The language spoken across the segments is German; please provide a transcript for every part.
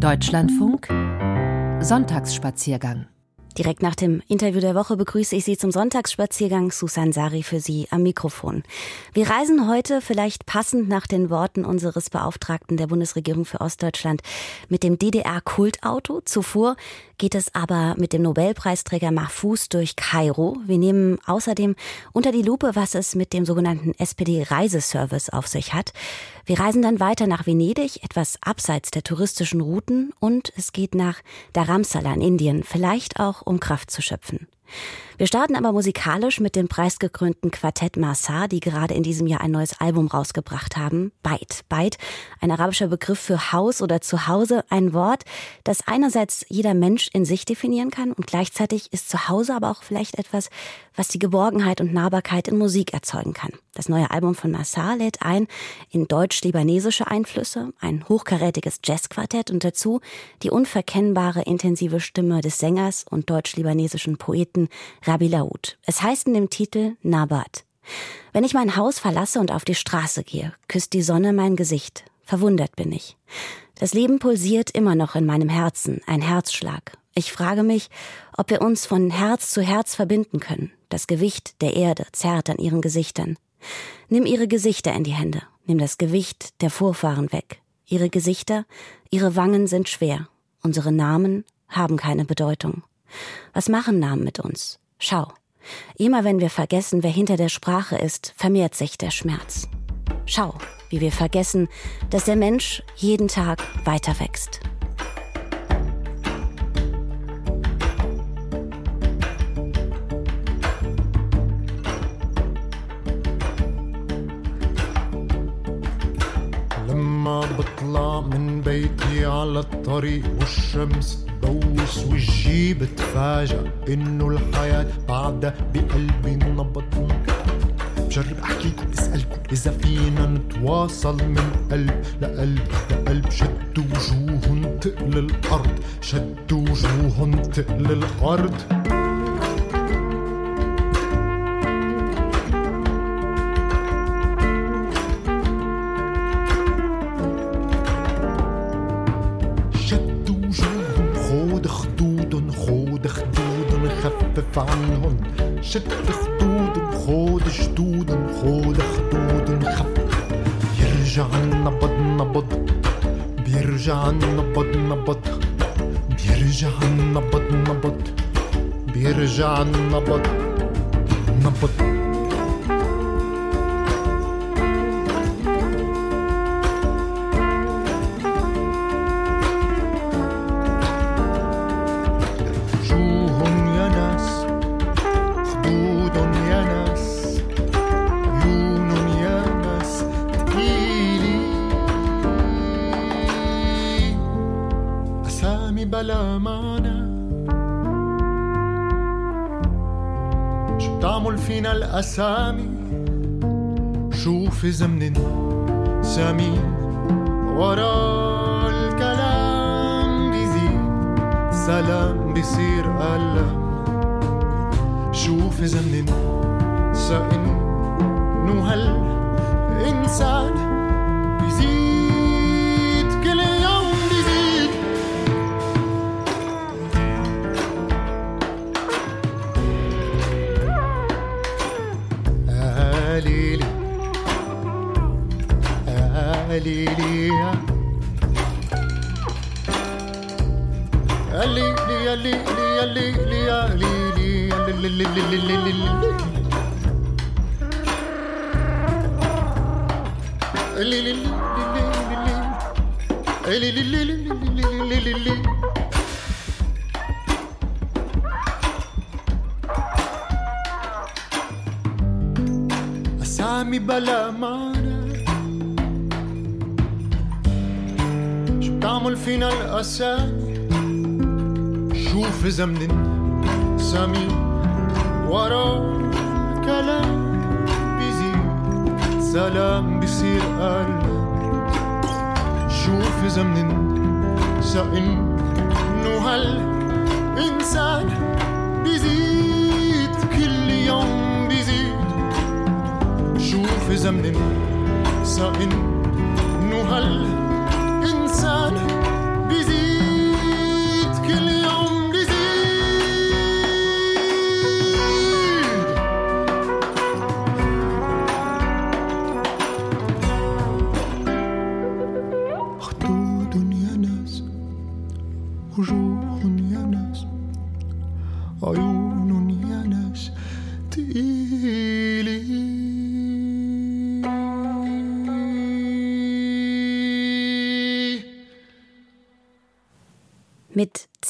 Deutschlandfunk. Sonntagsspaziergang Direkt nach dem Interview der Woche begrüße ich Sie zum Sonntagsspaziergang. Susan Sari für Sie am Mikrofon. Wir reisen heute vielleicht passend nach den Worten unseres Beauftragten der Bundesregierung für Ostdeutschland mit dem DDR-Kultauto. Zuvor geht es aber mit dem Nobelpreisträger Mahfouz durch Kairo. Wir nehmen außerdem unter die Lupe, was es mit dem sogenannten SPD-Reiseservice auf sich hat. Wir reisen dann weiter nach Venedig, etwas abseits der touristischen Routen und es geht nach Dharamsala in Indien, vielleicht auch um Kraft zu schöpfen. Wir starten aber musikalisch mit dem preisgekrönten Quartett Marsar, die gerade in diesem Jahr ein neues Album rausgebracht haben. Beit. Beit, ein arabischer Begriff für Haus oder Zuhause, ein Wort, das einerseits jeder Mensch in sich definieren kann und gleichzeitig ist Zuhause aber auch vielleicht etwas, was die Geborgenheit und Nahbarkeit in Musik erzeugen kann. Das neue Album von Massar lädt ein in deutsch-libanesische Einflüsse, ein hochkarätiges Jazzquartett und dazu die unverkennbare intensive Stimme des Sängers und deutsch-libanesischen Poeten Rabi Laoud. Es heißt in dem Titel Nabat. Wenn ich mein Haus verlasse und auf die Straße gehe, küsst die Sonne mein Gesicht. Verwundert bin ich. Das Leben pulsiert immer noch in meinem Herzen, ein Herzschlag. Ich frage mich, ob wir uns von Herz zu Herz verbinden können. Das Gewicht der Erde zerrt an ihren Gesichtern. Nimm ihre Gesichter in die Hände, nimm das Gewicht der Vorfahren weg. Ihre Gesichter, ihre Wangen sind schwer. Unsere Namen haben keine Bedeutung. Was machen Namen mit uns? Schau. Immer wenn wir vergessen, wer hinter der Sprache ist, vermehrt sich der Schmerz. Schau, wie wir vergessen, dass der Mensch jeden Tag weiter wächst. بطلع من بيتي على الطريق والشمس بوس وجهي بتفاجأ إنه الحياة بعدها بقلبي نبض. بجرب احكيكم اسألكم إذا فينا نتواصل من قلب لقلب. لقلب شدوا وجوهن تقل الأرض شدوا وجوهن تقل الأرض. عنهم شد خدود خود جدود خود خدود خف يرجع النبض نبض بيرجع النبض نبض بيرجع النبض نبض بيرجع النبض نبض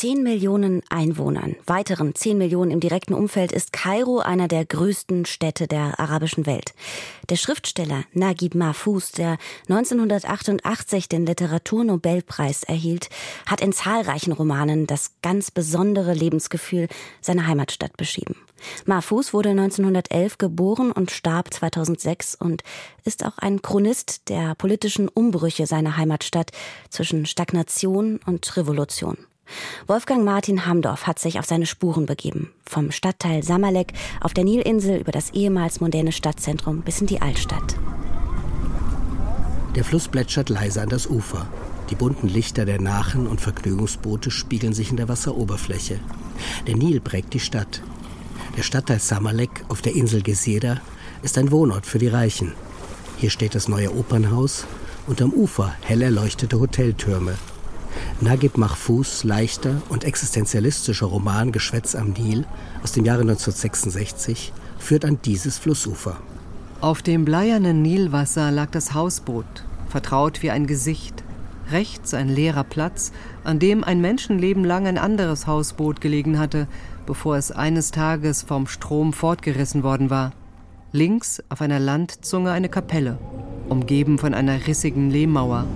10 Millionen Einwohnern, weiteren 10 Millionen im direkten Umfeld, ist Kairo einer der größten Städte der arabischen Welt. Der Schriftsteller Naguib Mahfouz, der 1988 den Literaturnobelpreis erhielt, hat in zahlreichen Romanen das ganz besondere Lebensgefühl seiner Heimatstadt beschrieben. Mahfouz wurde 1911 geboren und starb 2006 und ist auch ein Chronist der politischen Umbrüche seiner Heimatstadt zwischen Stagnation und Revolution. Wolfgang Martin Hamdorf hat sich auf seine Spuren begeben. Vom Stadtteil Samalek auf der Nilinsel über das ehemals moderne Stadtzentrum bis in die Altstadt. Der Fluss plätschert leise an das Ufer. Die bunten Lichter der Nachen und Vergnügungsboote spiegeln sich in der Wasseroberfläche. Der Nil prägt die Stadt. Der Stadtteil Samalek auf der Insel Geseda ist ein Wohnort für die Reichen. Hier steht das neue Opernhaus und am Ufer hell erleuchtete Hoteltürme, Naguib Mahfouz leichter und existenzialistischer Roman Geschwätz am Nil aus dem Jahre 1966 führt an dieses Flussufer. Auf dem bleiernen Nilwasser lag das Hausboot, vertraut wie ein Gesicht. Rechts ein leerer Platz, an dem ein Menschenleben lang ein anderes Hausboot gelegen hatte, bevor es eines Tages vom Strom fortgerissen worden war. Links auf einer Landzunge eine Kapelle, umgeben von einer rissigen Lehmmauer.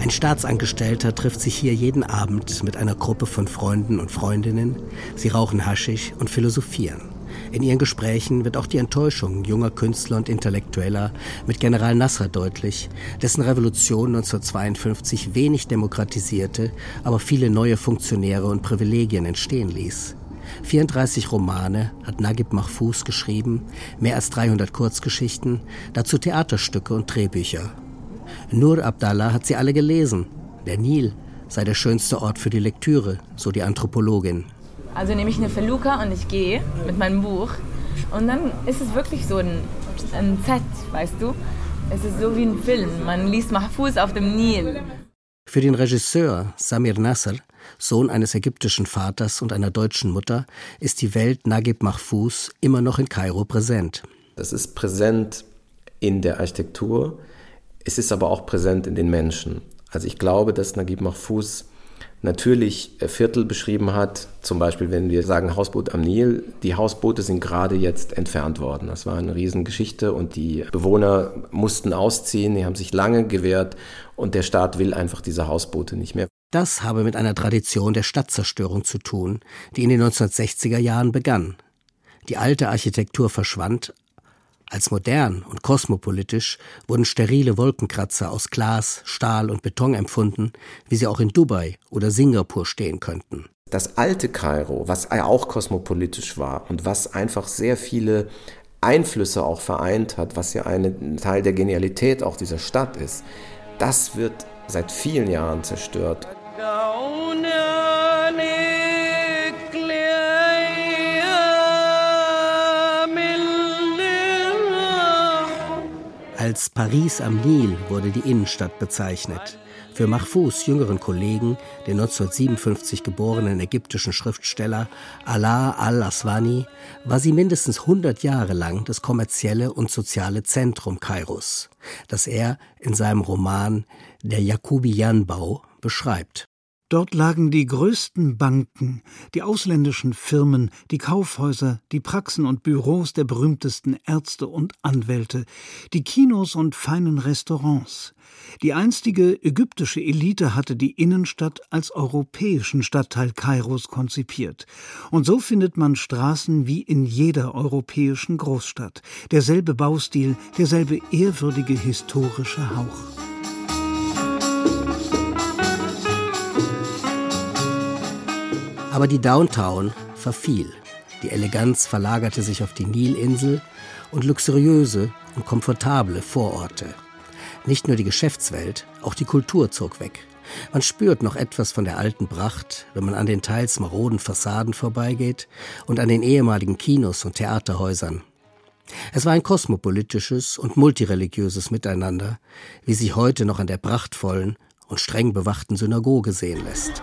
Ein Staatsangestellter trifft sich hier jeden Abend mit einer Gruppe von Freunden und Freundinnen. Sie rauchen Haschisch und philosophieren. In ihren Gesprächen wird auch die Enttäuschung junger Künstler und Intellektueller mit General Nasser deutlich, dessen Revolution 1952 wenig demokratisierte, aber viele neue Funktionäre und Privilegien entstehen ließ. 34 Romane hat Naguib Mahfouz geschrieben, mehr als 300 Kurzgeschichten, dazu Theaterstücke und Drehbücher. Nur Abdallah hat sie alle gelesen. Der Nil sei der schönste Ort für die Lektüre, so die Anthropologin. Also nehme ich eine Feluca und ich gehe mit meinem Buch und dann ist es wirklich so ein, ein Set, weißt du? Es ist so wie ein Film. Man liest Mahfouz auf dem Nil. Für den Regisseur Samir Nasser, Sohn eines ägyptischen Vaters und einer deutschen Mutter, ist die Welt Naguib Mahfouz immer noch in Kairo präsent. Das ist präsent in der Architektur, es ist aber auch präsent in den Menschen. Also ich glaube, dass Naguib Mahfouz natürlich äh, Viertel beschrieben hat, zum Beispiel wenn wir sagen Hausboot am Nil, die Hausboote sind gerade jetzt entfernt worden. Das war eine Riesengeschichte und die Bewohner mussten ausziehen, die haben sich lange gewehrt und der Staat will einfach diese Hausboote nicht mehr. Das habe mit einer Tradition der Stadtzerstörung zu tun, die in den 1960er Jahren begann. Die alte Architektur verschwand, als modern und kosmopolitisch wurden sterile Wolkenkratzer aus Glas, Stahl und Beton empfunden, wie sie auch in Dubai oder Singapur stehen könnten. Das alte Kairo, was auch kosmopolitisch war und was einfach sehr viele Einflüsse auch vereint hat, was ja ein Teil der Genialität auch dieser Stadt ist, das wird seit vielen Jahren zerstört. Als Paris am Nil wurde die Innenstadt bezeichnet. Für Mahfouz jüngeren Kollegen, den 1957 geborenen ägyptischen Schriftsteller Alaa al-Aswani, war sie mindestens 100 Jahre lang das kommerzielle und soziale Zentrum Kairos, das er in seinem Roman Der Jakubianbau beschreibt. Dort lagen die größten Banken, die ausländischen Firmen, die Kaufhäuser, die Praxen und Büros der berühmtesten Ärzte und Anwälte, die Kinos und feinen Restaurants. Die einstige ägyptische Elite hatte die Innenstadt als europäischen Stadtteil Kairos konzipiert. Und so findet man Straßen wie in jeder europäischen Großstadt. Derselbe Baustil, derselbe ehrwürdige historische Hauch. Aber die Downtown verfiel. Die Eleganz verlagerte sich auf die Nilinsel und luxuriöse und komfortable Vororte. Nicht nur die Geschäftswelt, auch die Kultur zog weg. Man spürt noch etwas von der alten Pracht, wenn man an den teils maroden Fassaden vorbeigeht und an den ehemaligen Kinos und Theaterhäusern. Es war ein kosmopolitisches und multireligiöses Miteinander, wie sich heute noch an der prachtvollen und streng bewachten Synagoge sehen lässt.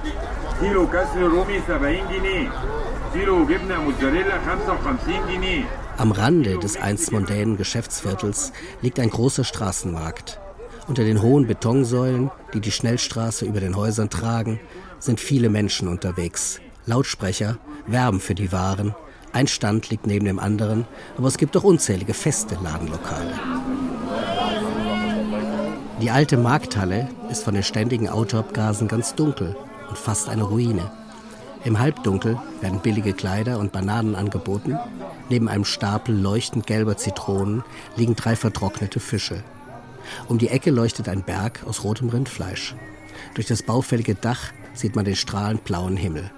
Am Rande des einst mondänen Geschäftsviertels liegt ein großer Straßenmarkt. Unter den hohen Betonsäulen, die die Schnellstraße über den Häusern tragen, sind viele Menschen unterwegs. Lautsprecher werben für die Waren. Ein Stand liegt neben dem anderen, aber es gibt auch unzählige feste Ladenlokale. Die alte Markthalle ist von den ständigen Autoabgasen ganz dunkel und fast eine Ruine. Im Halbdunkel werden billige Kleider und Bananen angeboten. Neben einem Stapel leuchtend gelber Zitronen liegen drei vertrocknete Fische. Um die Ecke leuchtet ein Berg aus rotem Rindfleisch. Durch das baufällige Dach sieht man den strahlend blauen Himmel.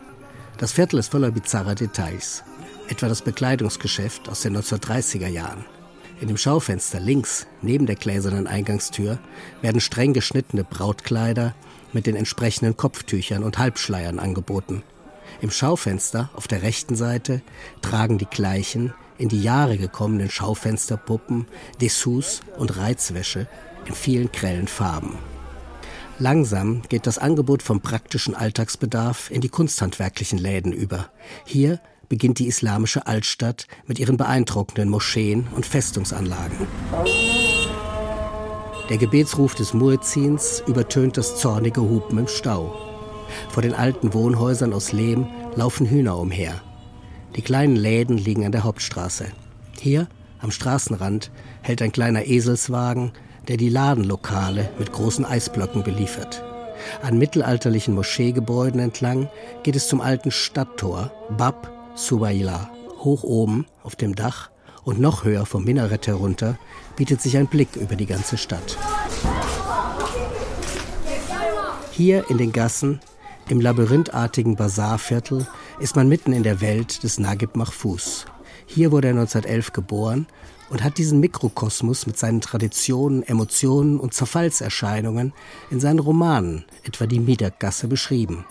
Das Viertel ist voller bizarrer Details. Etwa das Bekleidungsgeschäft aus den 1930er Jahren. In dem Schaufenster links, neben der gläsernen Eingangstür, werden streng geschnittene Brautkleider mit den entsprechenden Kopftüchern und Halbschleiern angeboten. Im Schaufenster auf der rechten Seite tragen die gleichen in die Jahre gekommenen Schaufensterpuppen Dessous und Reizwäsche in vielen grellen Farben. Langsam geht das Angebot vom praktischen Alltagsbedarf in die kunsthandwerklichen Läden über. Hier beginnt die islamische Altstadt mit ihren beeindruckenden Moscheen und Festungsanlagen. Der Gebetsruf des Muezzins übertönt das zornige Hupen im Stau. Vor den alten Wohnhäusern aus Lehm laufen Hühner umher. Die kleinen Läden liegen an der Hauptstraße. Hier, am Straßenrand, hält ein kleiner Eselswagen, der die Ladenlokale mit großen Eisblöcken beliefert. An mittelalterlichen Moscheegebäuden entlang geht es zum alten Stadttor Bab Subaila. Hoch oben auf dem Dach und noch höher vom Minarett herunter bietet sich ein Blick über die ganze Stadt. Hier in den Gassen im labyrinthartigen Bazarviertel ist man mitten in der Welt des Nagib Mahfouz. Hier wurde er 1911 geboren und hat diesen Mikrokosmos mit seinen Traditionen, Emotionen und Zerfallserscheinungen in seinen Romanen, etwa die Miedergasse, beschrieben.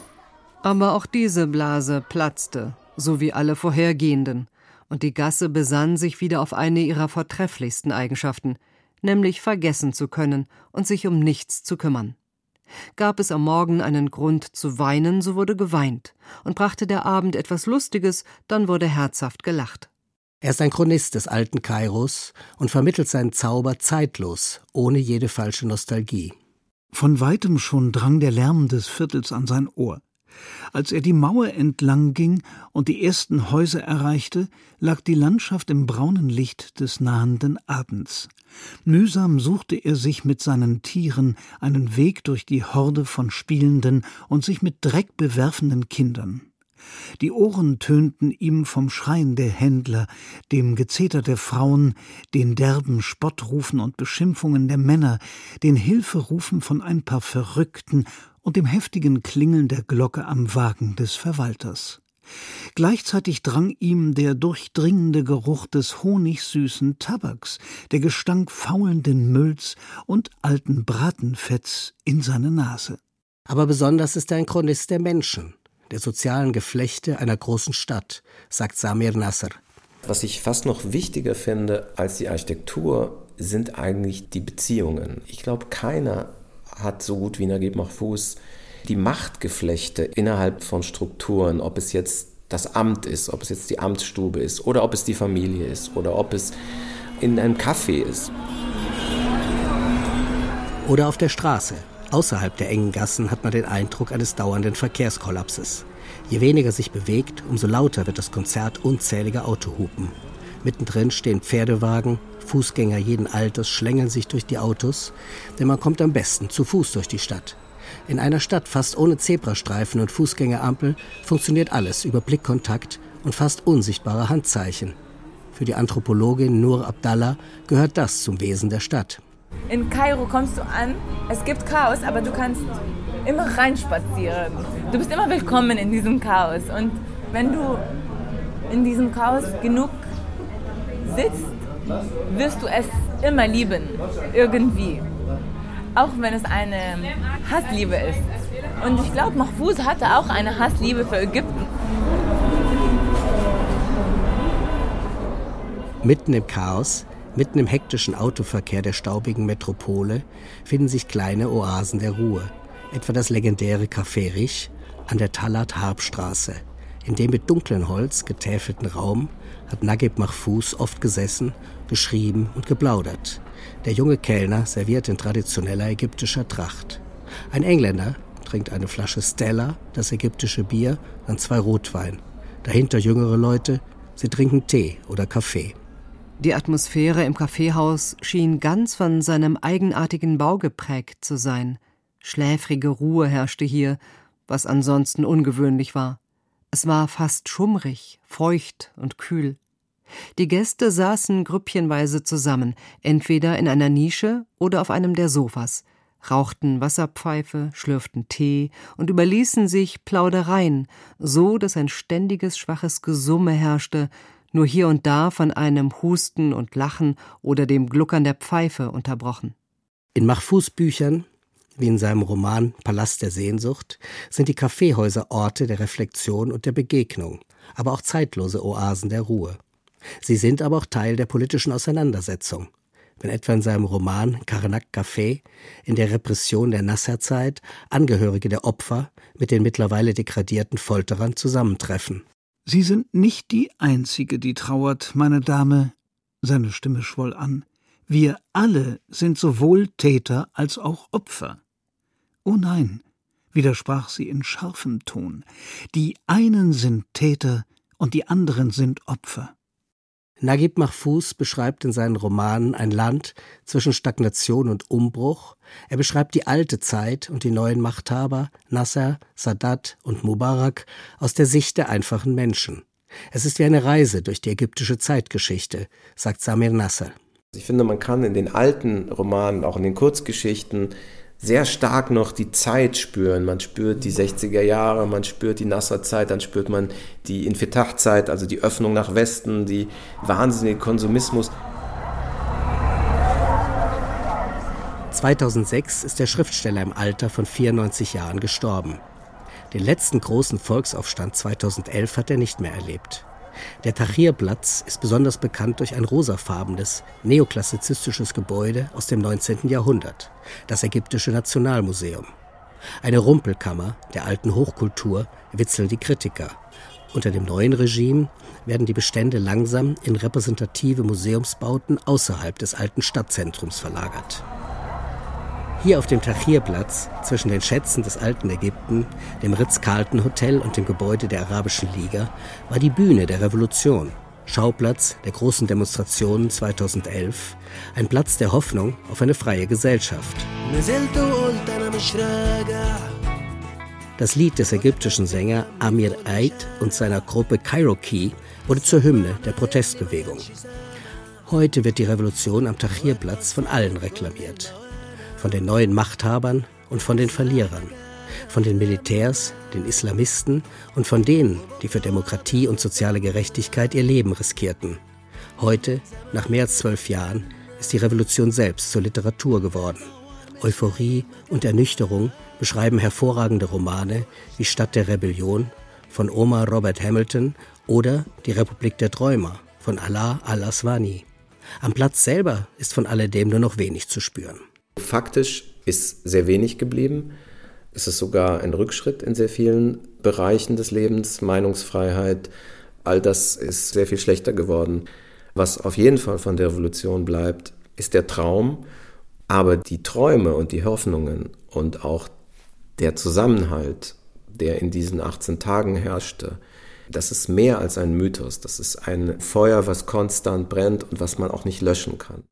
Aber auch diese Blase platzte, so wie alle vorhergehenden, und die Gasse besann sich wieder auf eine ihrer vortrefflichsten Eigenschaften, nämlich vergessen zu können und sich um nichts zu kümmern. Gab es am Morgen einen Grund zu weinen, so wurde geweint, und brachte der Abend etwas Lustiges, dann wurde herzhaft gelacht. Er ist ein Chronist des alten Kairos und vermittelt seinen Zauber zeitlos, ohne jede falsche Nostalgie. Von weitem schon drang der Lärm des Viertels an sein Ohr. Als er die Mauer entlang ging und die ersten Häuser erreichte, lag die Landschaft im braunen Licht des nahenden Abends. Mühsam suchte er sich mit seinen Tieren einen Weg durch die Horde von spielenden und sich mit Dreck bewerfenden Kindern. Die Ohren tönten ihm vom Schreien der Händler, dem Gezeter der Frauen, den derben Spottrufen und Beschimpfungen der Männer, den Hilferufen von ein paar Verrückten und dem heftigen Klingeln der Glocke am Wagen des Verwalters. Gleichzeitig drang ihm der durchdringende Geruch des honigsüßen Tabaks, der Gestank faulenden Mülls und alten Bratenfetts in seine Nase. Aber besonders ist er ein Chronist der Menschen, der sozialen Geflechte einer großen Stadt, sagt Samir Nasser. Was ich fast noch wichtiger finde als die Architektur, sind eigentlich die Beziehungen. Ich glaube, keiner hat so gut wie Naguib Mahfouz die Machtgeflechte innerhalb von Strukturen, ob es jetzt das Amt ist, ob es jetzt die Amtsstube ist oder ob es die Familie ist oder ob es in einem Café ist. Oder auf der Straße. Außerhalb der engen Gassen hat man den Eindruck eines dauernden Verkehrskollapses. Je weniger sich bewegt, umso lauter wird das Konzert unzähliger Autohupen. Mittendrin stehen Pferdewagen, Fußgänger jeden Alters schlängeln sich durch die Autos, denn man kommt am besten zu Fuß durch die Stadt. In einer Stadt fast ohne Zebrastreifen und Fußgängerampel funktioniert alles über Blickkontakt und fast unsichtbare Handzeichen. Für die Anthropologin Nur Abdallah gehört das zum Wesen der Stadt. In Kairo kommst du an, es gibt Chaos, aber du kannst immer reinspazieren. Du bist immer willkommen in diesem Chaos. Und wenn du in diesem Chaos genug sitzt, wirst du es immer lieben. Irgendwie. Auch wenn es eine Hassliebe ist. Und ich glaube, Mahfouz hatte auch eine Hassliebe für Ägypten. Mitten im Chaos, mitten im hektischen Autoverkehr der staubigen Metropole finden sich kleine Oasen der Ruhe, etwa das legendäre Café Rich an der Talat-Harb-Straße. In dem mit dunklem Holz getäfelten Raum hat Naguib Mahfouz oft gesessen, geschrieben und geplaudert. Der junge Kellner serviert in traditioneller ägyptischer Tracht. Ein Engländer trinkt eine Flasche Stella, das ägyptische Bier, dann zwei Rotwein. Dahinter jüngere Leute, sie trinken Tee oder Kaffee. Die Atmosphäre im Kaffeehaus schien ganz von seinem eigenartigen Bau geprägt zu sein. Schläfrige Ruhe herrschte hier, was ansonsten ungewöhnlich war. Es war fast schummrig, feucht und kühl. Die Gäste saßen grüppchenweise zusammen, entweder in einer Nische oder auf einem der Sofas, rauchten Wasserpfeife, schlürften Tee und überließen sich Plaudereien, so dass ein ständiges schwaches Gesumme herrschte, nur hier und da von einem Husten und Lachen oder dem Gluckern der Pfeife unterbrochen. In Mahfuz Büchern, wie in seinem Roman Palast der Sehnsucht, sind die Kaffeehäuser Orte der Reflexion und der Begegnung, aber auch zeitlose Oasen der Ruhe. Sie sind aber auch Teil der politischen Auseinandersetzung. Wenn etwa in seinem Roman Karnak Café in der Repression der Nasserzeit Angehörige der Opfer mit den mittlerweile degradierten Folterern zusammentreffen. Sie sind nicht die Einzige, die trauert, meine Dame. Seine Stimme schwoll an. Wir alle sind sowohl Täter als auch Opfer. Oh nein, widersprach sie in scharfem Ton. Die einen sind Täter und die anderen sind Opfer. Naguib Mahfouz beschreibt in seinen Romanen ein Land zwischen Stagnation und Umbruch. Er beschreibt die alte Zeit und die neuen Machthaber, Nasser, Sadat und Mubarak, aus der Sicht der einfachen Menschen. Es ist wie eine Reise durch die ägyptische Zeitgeschichte, sagt Samir Nasser. Ich finde, man kann in den alten Romanen, auch in den Kurzgeschichten, sehr stark noch die Zeit spüren. Man spürt die 60er Jahre, man spürt die Nasser-Zeit, dann spürt man die Infetach-Zeit, also die Öffnung nach Westen, die wahnsinnige Konsumismus. 2006 ist der Schriftsteller im Alter von 94 Jahren gestorben. Den letzten großen Volksaufstand 2011 hat er nicht mehr erlebt. Der Tahrirplatz ist besonders bekannt durch ein rosafarbenes, neoklassizistisches Gebäude aus dem 19. Jahrhundert, das Ägyptische Nationalmuseum. Eine Rumpelkammer der alten Hochkultur witzeln die Kritiker. Unter dem neuen Regime werden die Bestände langsam in repräsentative Museumsbauten außerhalb des alten Stadtzentrums verlagert. Hier auf dem Tahrirplatz, zwischen den Schätzen des alten Ägypten, dem Ritz-Carlton Hotel und dem Gebäude der Arabischen Liga, war die Bühne der Revolution, Schauplatz der großen Demonstrationen 2011, ein Platz der Hoffnung auf eine freie Gesellschaft. Das Lied des ägyptischen Sänger Amir Eid und seiner Gruppe Kairoki wurde zur Hymne der Protestbewegung. Heute wird die Revolution am Tahrirplatz von allen reklamiert von den neuen Machthabern und von den Verlierern, von den Militärs, den Islamisten und von denen, die für Demokratie und soziale Gerechtigkeit ihr Leben riskierten. Heute, nach mehr als zwölf Jahren, ist die Revolution selbst zur Literatur geworden. Euphorie und Ernüchterung beschreiben hervorragende Romane wie Stadt der Rebellion von Omar Robert Hamilton oder Die Republik der Träumer von Allah al-Aswani. Am Platz selber ist von alledem nur noch wenig zu spüren. Faktisch ist sehr wenig geblieben. Es ist sogar ein Rückschritt in sehr vielen Bereichen des Lebens, Meinungsfreiheit, all das ist sehr viel schlechter geworden. Was auf jeden Fall von der Revolution bleibt, ist der Traum, aber die Träume und die Hoffnungen und auch der Zusammenhalt, der in diesen 18 Tagen herrschte, das ist mehr als ein Mythos, das ist ein Feuer, was konstant brennt und was man auch nicht löschen kann.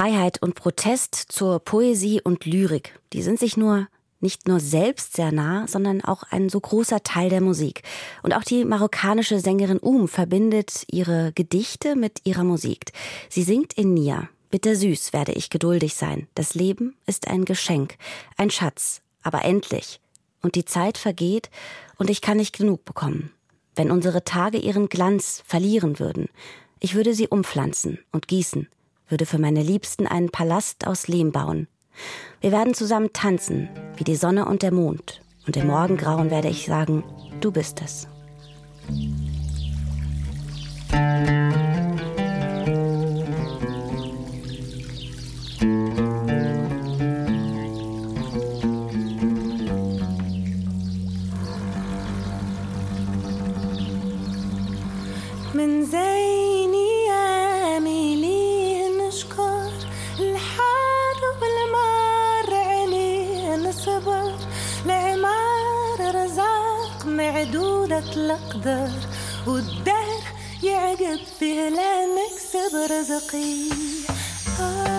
Freiheit und Protest zur Poesie und Lyrik. Die sind sich nur nicht nur selbst sehr nah, sondern auch ein so großer Teil der Musik. Und auch die marokkanische Sängerin Um verbindet ihre Gedichte mit ihrer Musik. Sie singt in Nia. Bittersüß werde ich geduldig sein. Das Leben ist ein Geschenk, ein Schatz, aber endlich. Und die Zeit vergeht und ich kann nicht genug bekommen. Wenn unsere Tage ihren Glanz verlieren würden, ich würde sie umpflanzen und gießen, würde für meine Liebsten einen Palast aus Lehm bauen, wir werden zusammen tanzen, wie die Sonne und der Mond. Und im Morgengrauen werde ich sagen, du bist es. حدودك لأقدر والدهر يعجب فيه لأنك سبب رزقي آه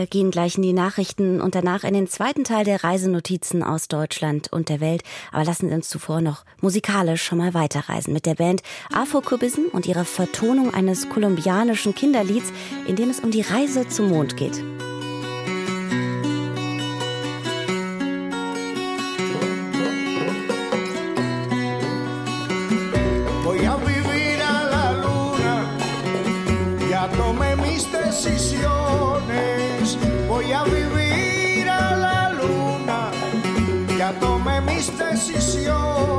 Wir gehen gleich in die Nachrichten und danach in den zweiten Teil der Reisenotizen aus Deutschland und der Welt. Aber lassen Sie uns zuvor noch musikalisch schon mal weiterreisen mit der Band Afro-Kubism und ihrer Vertonung eines kolumbianischen Kinderlieds, in dem es um die Reise zum Mond geht. mis decisiones.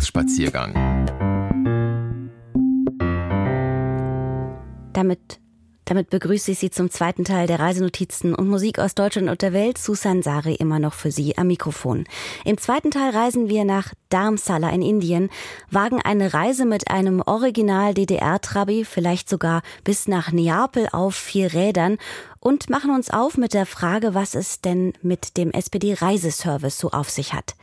Sonntagsspaziergang. Damit begrüße ich Sie zum zweiten Teil der Reisenotizen und Musik aus Deutschland und der Welt. Susan Sari immer noch für Sie am Mikrofon. Im zweiten Teil reisen wir nach Dharamsala in Indien, wagen eine Reise mit einem Original DDR-Trabi, vielleicht sogar bis nach Neapel auf vier Rädern und machen uns auf mit der Frage, was es denn mit dem SPD-Reiseservice so auf sich hat.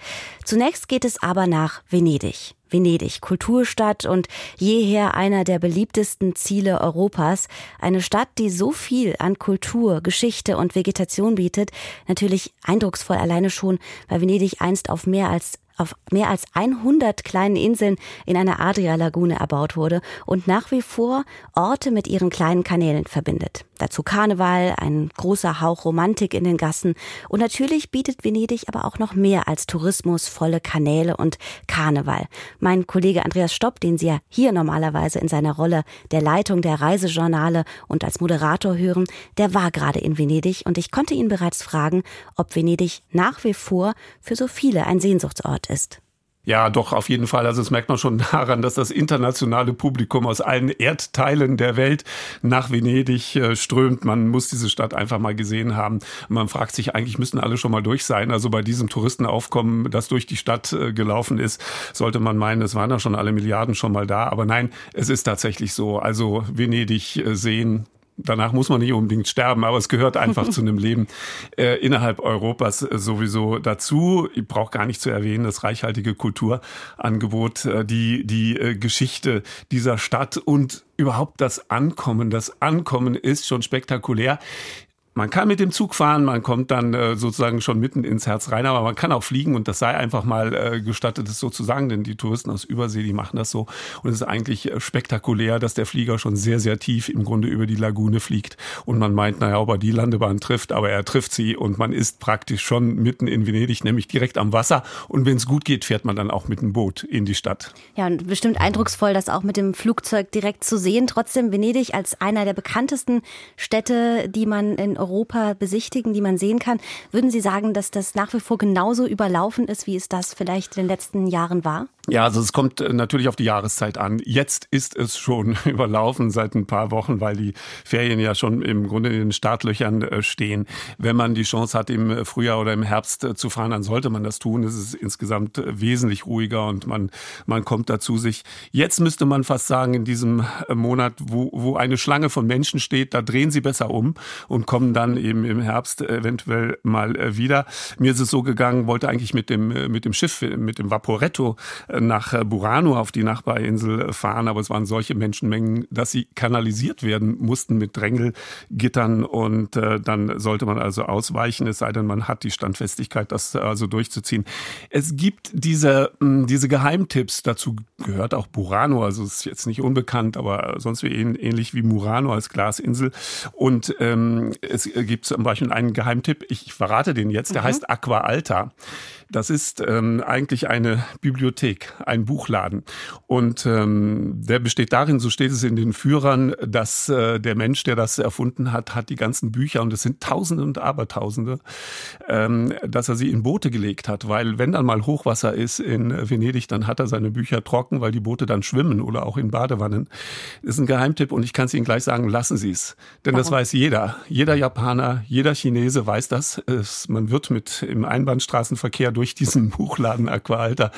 Zunächst geht es aber nach Venedig. Venedig, Kulturstadt und jeher einer der beliebtesten Ziele Europas. Eine Stadt, die so viel an Kultur, Geschichte und Vegetation bietet. Natürlich eindrucksvoll alleine schon, weil Venedig einst auf mehr als auf mehr als 100 kleinen Inseln in einer Adria-Lagune erbaut wurde und nach wie vor Orte mit ihren kleinen Kanälen verbindet. Dazu Karneval, ein großer Hauch Romantik in den Gassen und natürlich bietet Venedig aber auch noch mehr als Tourismus, volle Kanäle und Karneval. Mein Kollege Andreas Stopp, den Sie ja hier normalerweise in seiner Rolle der Leitung der Reisejournale und als Moderator hören, der war gerade in Venedig und ich konnte ihn bereits fragen, ob Venedig nach wie vor für so viele ein Sehnsuchtsort ist. Ja, doch, auf jeden Fall. Also das merkt man schon daran, dass das internationale Publikum aus allen Erdteilen der Welt nach Venedig äh, strömt. Man muss diese Stadt einfach mal gesehen haben. Man fragt sich, eigentlich müssten alle schon mal durch sein. Also bei diesem Touristenaufkommen, das durch die Stadt äh, gelaufen ist, sollte man meinen, es waren ja schon alle Milliarden schon mal da. Aber nein, es ist tatsächlich so. Also Venedig äh, sehen, danach muss man nicht unbedingt sterben, aber es gehört einfach zu einem Leben äh, innerhalb Europas äh, sowieso dazu. Ich brauche gar nicht zu erwähnen, das reichhaltige Kulturangebot, äh, die, die äh, Geschichte dieser Stadt und überhaupt das Ankommen. Das Ankommen ist schon spektakulär. Man kann mit dem Zug fahren, man kommt dann äh, sozusagen schon mitten ins Herz rein, aber man kann auch fliegen und das sei einfach mal äh, gestattet, es so zu sagen, denn die Touristen aus Übersee, die machen das so und es ist eigentlich äh, spektakulär, dass der Flieger schon sehr, sehr tief im Grunde über die Lagune fliegt und man meint, naja, ob er die Landebahn trifft, aber er trifft sie und man ist praktisch schon mitten in Venedig, nämlich direkt am Wasser und wenn es gut geht, fährt man dann auch mit dem Boot in die Stadt. Ja, und bestimmt eindrucksvoll, das auch mit dem Flugzeug direkt zu sehen. Trotzdem Venedig als einer der bekanntesten Städte, die man in Europa besichtigen, die man sehen kann. Würden Sie sagen, dass das nach wie vor genauso überlaufen ist, wie es das vielleicht in den letzten Jahren war? Ja, also es kommt äh, natürlich auf die Jahreszeit an. Jetzt ist es schon überlaufen seit ein paar Wochen, weil die Ferien ja schon im Grunde in den Startlöchern äh, stehen. Wenn man die Chance hat, im Frühjahr oder im Herbst äh, zu fahren, dann sollte man das tun. Es ist insgesamt wesentlich ruhiger und man, man kommt dazu sich. Jetzt müsste man fast sagen, in diesem Monat, wo, wo eine Schlange von Menschen steht, da drehen sie besser um und kommen dann eben im Herbst eventuell mal wieder. Mir ist es so gegangen, wollte eigentlich mit dem, mit dem Schiff, mit dem Vaporetto nach Burano auf die Nachbarinsel fahren, aber es waren solche Menschenmengen, dass sie kanalisiert werden mussten mit Drängelgittern und äh, dann sollte man also ausweichen, es sei denn, man hat die Standfestigkeit, das also durchzuziehen. Es gibt diese, hm, diese Geheimtipps, dazu gehört auch Burano, also ist jetzt nicht unbekannt, aber sonst wie ähnlich wie Murano als Glasinsel und ähm, es gibt zum Beispiel einen Geheimtipp, ich verrate den jetzt, der mhm. heißt Aqua Alta. Das ist ähm, eigentlich eine Bibliothek, ein Buchladen. Und ähm, der besteht darin, so steht es in den Führern, dass äh, der Mensch, der das erfunden hat, hat die ganzen Bücher, und es sind Tausende und Abertausende, ähm, dass er sie in Boote gelegt hat. Weil wenn dann mal Hochwasser ist in Venedig, dann hat er seine Bücher trocken, weil die Boote dann schwimmen oder auch in Badewannen. Das ist ein Geheimtipp und ich kann es Ihnen gleich sagen, lassen Sie es. Denn Warum? das weiß jeder. Jeder Japaner, jeder Chinese weiß das. Es, man wird mit im Einbahnstraßenverkehr durch diesen Buchladen Aqualter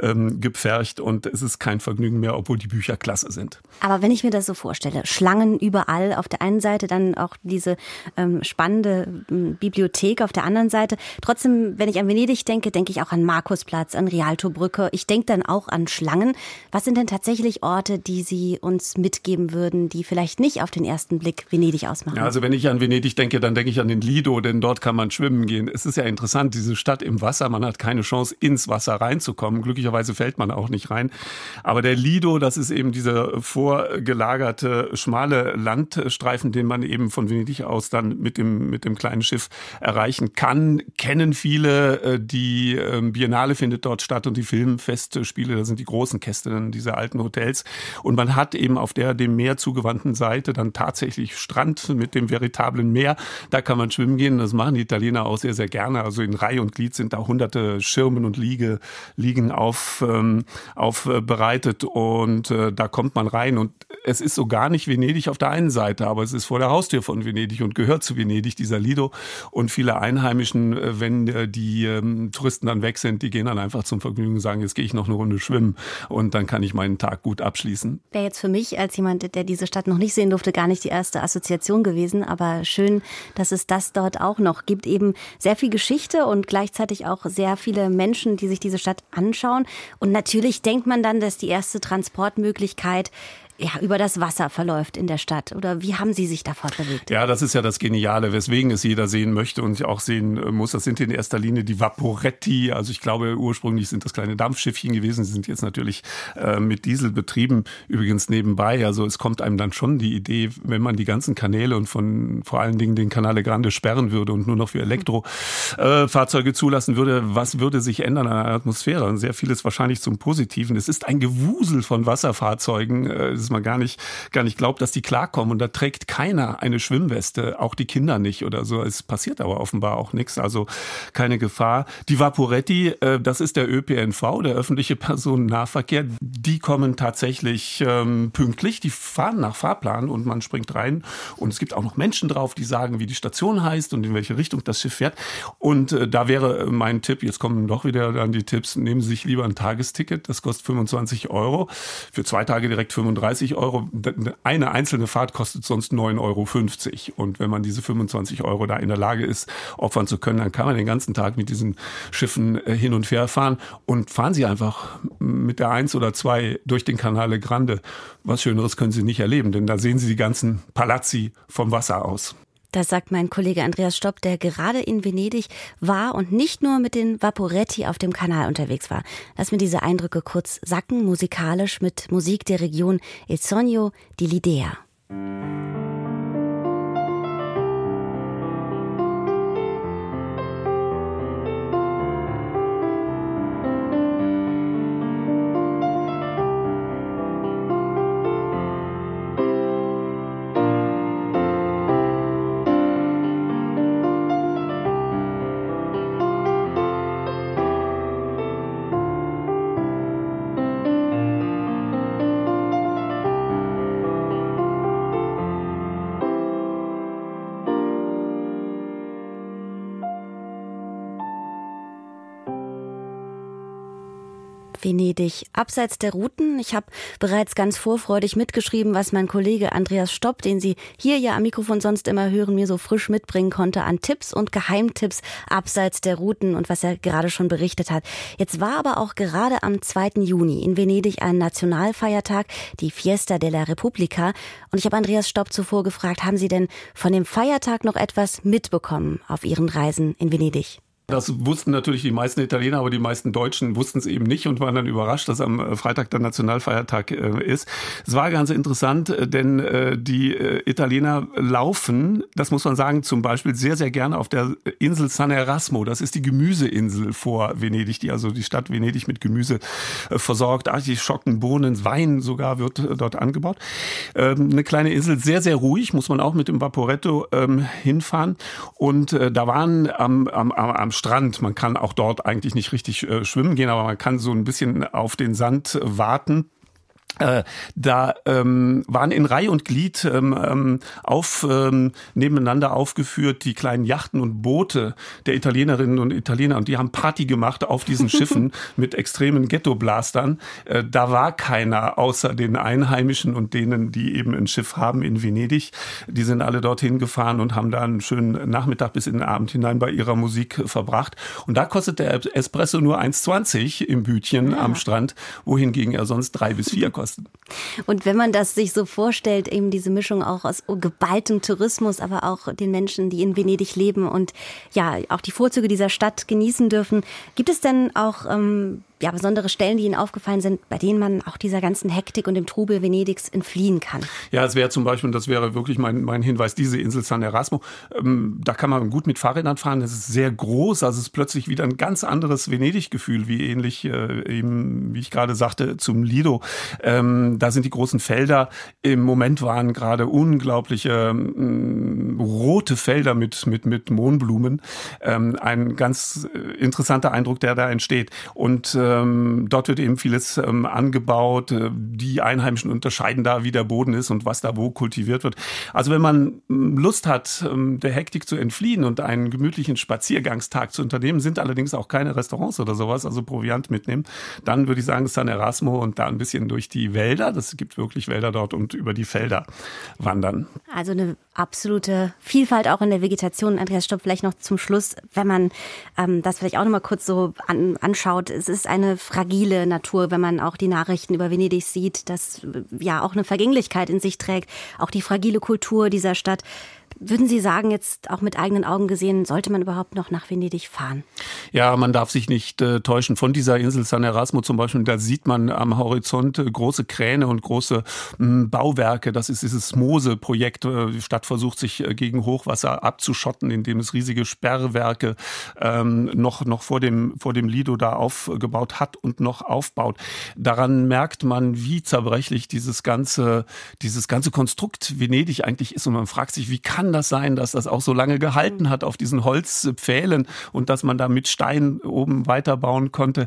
ähm, gepfercht und es ist kein Vergnügen mehr, obwohl die Bücher klasse sind. Aber wenn ich mir das so vorstelle, Schlangen überall, auf der einen Seite dann auch diese ähm, spannende ähm, Bibliothek auf der anderen Seite. Trotzdem, wenn ich an Venedig denke, denke ich auch an Markusplatz, an Rialtobrücke. Ich denke dann auch an Schlangen. Was sind denn tatsächlich Orte, die Sie uns mitgeben würden, die vielleicht nicht auf den ersten Blick Venedig ausmachen? Ja, also wenn ich an Venedig denke, dann denke ich an den Lido, denn dort kann man schwimmen gehen. Es ist ja interessant, diese Stadt im Wasser. Man hat keine Chance, ins Wasser reinzukommen. Glücklicherweise fällt man auch nicht rein. Aber der Lido, das ist eben dieser vorgelagerte, schmale Landstreifen, den man eben von Venedig aus dann mit dem, mit dem kleinen Schiff erreichen kann. Kennen viele. Äh, die ähm, Biennale findet dort statt und die Filmfestspiele, da sind die großen Kästen dieser alten Hotels. Und man hat eben auf der dem Meer zugewandten Seite dann tatsächlich Strand mit dem veritablen Meer. Da kann man schwimmen gehen. Das machen die Italiener auch sehr, sehr gerne. Also in Reihe und Glied sind da hunderte hunderte Schirmen und Liege, Liegen auf, ähm, aufbereitet und äh, da kommt man rein und es ist so gar nicht Venedig auf der einen Seite, aber es ist vor der Haustür von Venedig und gehört zu Venedig, dieser Lido und viele Einheimischen, äh, wenn äh, die ähm, Touristen dann weg sind, die gehen dann einfach zum Vergnügen und sagen, jetzt gehe ich noch eine Runde schwimmen und dann kann ich meinen Tag gut abschließen. Wäre jetzt für mich als jemand, der diese Stadt noch nicht sehen durfte, gar nicht die erste Assoziation gewesen, aber schön, dass es das dort auch noch gibt. Eben sehr viel Geschichte und gleichzeitig auch sehr viele Menschen, die sich diese Stadt anschauen. Und natürlich denkt man dann, dass die erste Transportmöglichkeit ja, über das Wasser verläuft in der Stadt? Oder wie haben Sie sich da fortbewegt? Ja, das ist ja das Geniale, weswegen es jeder sehen möchte und auch sehen äh, muss. Das sind in erster Linie die Vaporetti. Also ich glaube, ursprünglich sind das kleine Dampfschiffchen gewesen. Sie sind jetzt natürlich äh, mit Diesel betrieben. Übrigens nebenbei. Also es kommt einem dann schon die Idee, wenn man die ganzen Kanäle und von vor allen Dingen den Canale Grande sperren würde und nur noch für Elektrofahrzeuge äh, zulassen würde, was würde sich ändern an der Atmosphäre? Und sehr vieles wahrscheinlich zum Positiven. Es ist ein Gewusel von Wasserfahrzeugen, äh, dass man gar nicht, gar nicht glaubt, dass die klarkommen. Und da trägt keiner eine Schwimmweste, auch die Kinder nicht oder so. Es passiert aber offenbar auch nichts, also keine Gefahr. Die Vaporetti, äh, das ist der ÖPNV, der öffentliche Personennahverkehr. Die kommen tatsächlich ähm, pünktlich, die fahren nach Fahrplan und man springt rein. Und es gibt auch noch Menschen drauf, die sagen, wie die Station heißt und in welche Richtung das Schiff fährt. Und äh, da wäre mein Tipp, jetzt kommen doch wieder dann die Tipps, nehmen Sie sich lieber ein Tagesticket, das kostet 25 Euro. Für zwei Tage direkt 35 Euro. Eine einzelne Fahrt kostet sonst 9,50 Euro. Und wenn man diese 25 Euro da in der Lage ist, opfern zu können, dann kann man den ganzen Tag mit diesen Schiffen äh, hin und her fahren. Und fahren Sie einfach mit der 1 oder 2 durch den Canale Grande. Was Schöneres können Sie nicht erleben, denn da sehen Sie die ganzen Palazzi vom Wasser aus. Das sagt mein Kollege Andreas Stopp, der gerade in Venedig war und nicht nur mit den Vaporetti auf dem Kanal unterwegs war. Lass mir diese Eindrücke kurz sacken, musikalisch mit Musik der Region Il Sogno di Lidea. Venedig. Abseits der Routen, ich habe bereits ganz vorfreudig mitgeschrieben, was mein Kollege Andreas Stopp, den Sie hier ja am Mikrofon sonst immer hören, mir so frisch mitbringen konnte an Tipps und Geheimtipps abseits der Routen und was er gerade schon berichtet hat. Jetzt war aber auch gerade am 2. Juni in Venedig ein Nationalfeiertag, die Fiesta della Repubblica. Und ich habe Andreas Stopp zuvor gefragt, haben Sie denn von dem Feiertag noch etwas mitbekommen auf Ihren Reisen in Venedig? Das wussten natürlich die meisten Italiener, aber die meisten Deutschen wussten es eben nicht und waren dann überrascht, dass am äh, Freitag der Nationalfeiertag äh, ist. Es war ganz interessant, äh, denn die Italiener laufen, das muss man sagen, zum Beispiel sehr, sehr gerne auf der Insel San Erasmo. Das ist die Gemüseinsel vor Venedig, die also die Stadt Venedig mit Gemüse versorgt. Artischocken, Bohnen, Wein sogar wird dort angebaut. Ähm, eine kleine Insel, sehr, sehr ruhig, muss man auch mit dem Vaporetto ähm, hinfahren. Und da waren am, am, am Strand. Man kann auch dort eigentlich nicht richtig äh, schwimmen gehen, aber man kann so ein bisschen auf den Sand warten. Äh, da ähm, waren in Reihe und Glied ähm, ähm, auf, ähm, nebeneinander aufgeführt die kleinen Yachten und Boote der Italienerinnen und Italiener und die haben Party gemacht auf diesen Schiffen mit extremen Ghetto-Blastern. Äh, da war keiner außer den Einheimischen und denen, die eben ein Schiff haben in Venedig. Die sind alle dorthin gefahren und haben da einen schönen Nachmittag bis in den Abend hinein bei ihrer Musik verbracht. Und da kostet der Espresso nur 1,20 im Bütchen ja. am Strand, wohingegen er sonst drei bis vier kostet kosten. Und wenn man das sich so vorstellt, eben diese Mischung auch aus geballtem Tourismus, aber auch den Menschen, die in Venedig leben und ja, auch die Vorzüge dieser Stadt genießen dürfen, gibt es denn auch ähm, ja, besondere Stellen, die Ihnen aufgefallen sind, bei denen man auch dieser ganzen Hektik und dem Trubel Venedigs entfliehen kann? Ja, es wäre zum Beispiel, und das wäre wirklich mein, mein Hinweis, diese Insel San Erasmo. Ähm, da kann man gut mit Fahrrädern fahren. Das ist sehr groß. Also es ist plötzlich wieder ein ganz anderes Venedig-Gefühl, wie ähnlich äh, eben, wie ich gerade sagte, zum Lido. Ähm, da sind die großen Felder. Im Moment waren gerade unglaubliche ähm, rote Felder mit, mit, mit Mohnblumen. Ähm, ein ganz äh, interessanter Eindruck, der da entsteht. Und äh, ähm, dort wird eben vieles ähm, angebaut. Äh, die Einheimischen unterscheiden da, wie der Boden ist und was da wo kultiviert wird. Also wenn man ähm, Lust hat, ähm, der Hektik zu entfliehen und einen gemütlichen Spaziergangstag zu unternehmen, sind allerdings auch keine Restaurants oder sowas, also Proviant mitnehmen, dann würde ich sagen San Erasmo und da ein bisschen durch die Wälder, das gibt wirklich Wälder dort und über die Felder wandern. Also eine absolute Vielfalt auch in der Vegetation. Andreas Stopp, vielleicht noch zum Schluss, wenn man ähm, das vielleicht auch noch mal kurz so an, anschaut. Es ist ein eine fragile Natur, wenn man auch die Nachrichten über Venedig sieht, das ja auch eine Vergänglichkeit in sich trägt, auch die fragile Kultur dieser Stadt. Würden Sie sagen, jetzt auch mit eigenen Augen gesehen, sollte man überhaupt noch nach Venedig fahren? Ja, man darf sich nicht äh, täuschen. Von dieser Insel San Erasmo zum Beispiel, da sieht man am Horizont äh, große Kräne und große mh, Bauwerke. Das ist dieses Mose-Projekt. Äh, die Stadt versucht sich äh, gegen Hochwasser abzuschotten, indem es riesige Sperrwerke ähm, noch, noch vor, dem, vor dem Lido da aufgebaut hat und noch aufbaut. Daran merkt man, wie zerbrechlich dieses ganze, dieses ganze Konstrukt Venedig eigentlich ist. Und man fragt sich, wie kann kann das sein, dass das auch so lange gehalten hat auf diesen Holzpfählen und dass man da mit Stein oben weiterbauen konnte.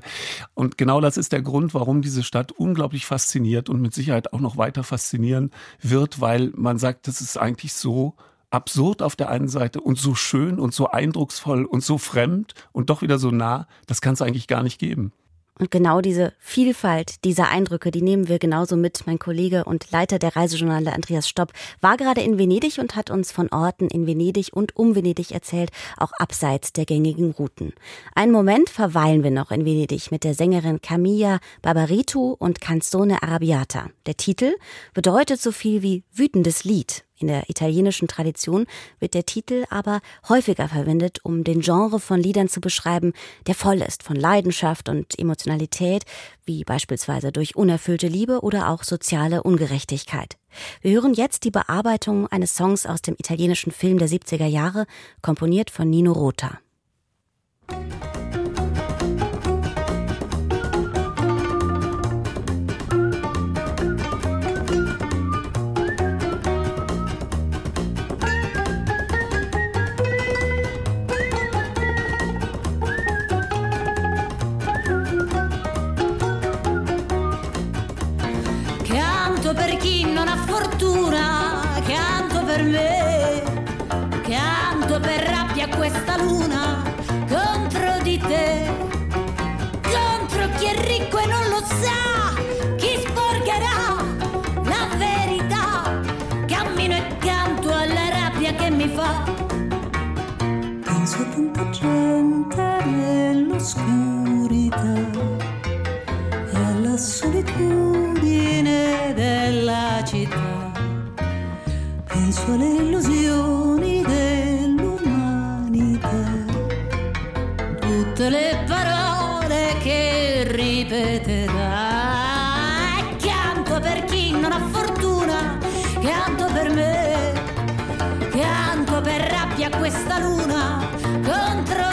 Und genau das ist der Grund, warum diese Stadt unglaublich fasziniert und mit Sicherheit auch noch weiter faszinieren wird, weil man sagt, das ist eigentlich so absurd auf der einen Seite und so schön und so eindrucksvoll und so fremd und doch wieder so nah, das kann es eigentlich gar nicht geben. Und genau diese Vielfalt dieser Eindrücke, die nehmen wir genauso mit. Mein Kollege und Leiter der Reisejournale Andreas Stopp war gerade in Venedig und hat uns von Orten in Venedig und um Venedig erzählt, auch abseits der gängigen Routen. Einen Moment verweilen wir noch in Venedig mit der Sängerin Camilla Barbaritu und Canzone Arrabbiata. Der Titel bedeutet so viel wie wütendes Lied. In der italienischen Tradition wird der Titel aber häufiger verwendet, um den Genre von Liedern zu beschreiben, der voll ist von Leidenschaft und Emotionalität, wie beispielsweise durch unerfüllte Liebe oder auch soziale Ungerechtigkeit. Wir hören jetzt die Bearbeitung eines Songs aus dem italienischen Film der 70er Jahre, komponiert von Nino Rota. Fa. Penso a tanta gente nell'oscurità e alla solitudine della città penso alle illusioni dell'umanità. Tutte le parole questa luna contro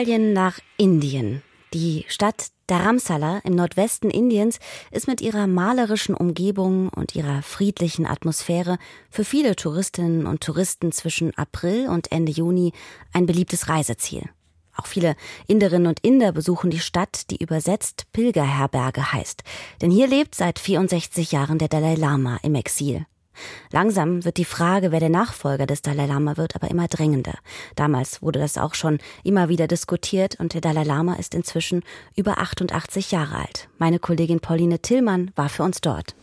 Italien nach Indien. Die Stadt Dharamsala im Nordwesten Indiens ist mit ihrer malerischen Umgebung und ihrer friedlichen Atmosphäre für viele Touristinnen und Touristen zwischen April und Ende Juni ein beliebtes Reiseziel. Auch viele Inderinnen und Inder besuchen die Stadt, die übersetzt Pilgerherberge heißt. Denn hier lebt seit 64 Jahren der Dalai Lama im Exil. Langsam wird die Frage, wer der Nachfolger des Dalai Lama wird, aber immer drängender. Damals wurde das auch schon immer wieder diskutiert und der Dalai Lama ist inzwischen über 88 Jahre alt. Meine Kollegin Pauline Tillmann war für uns dort.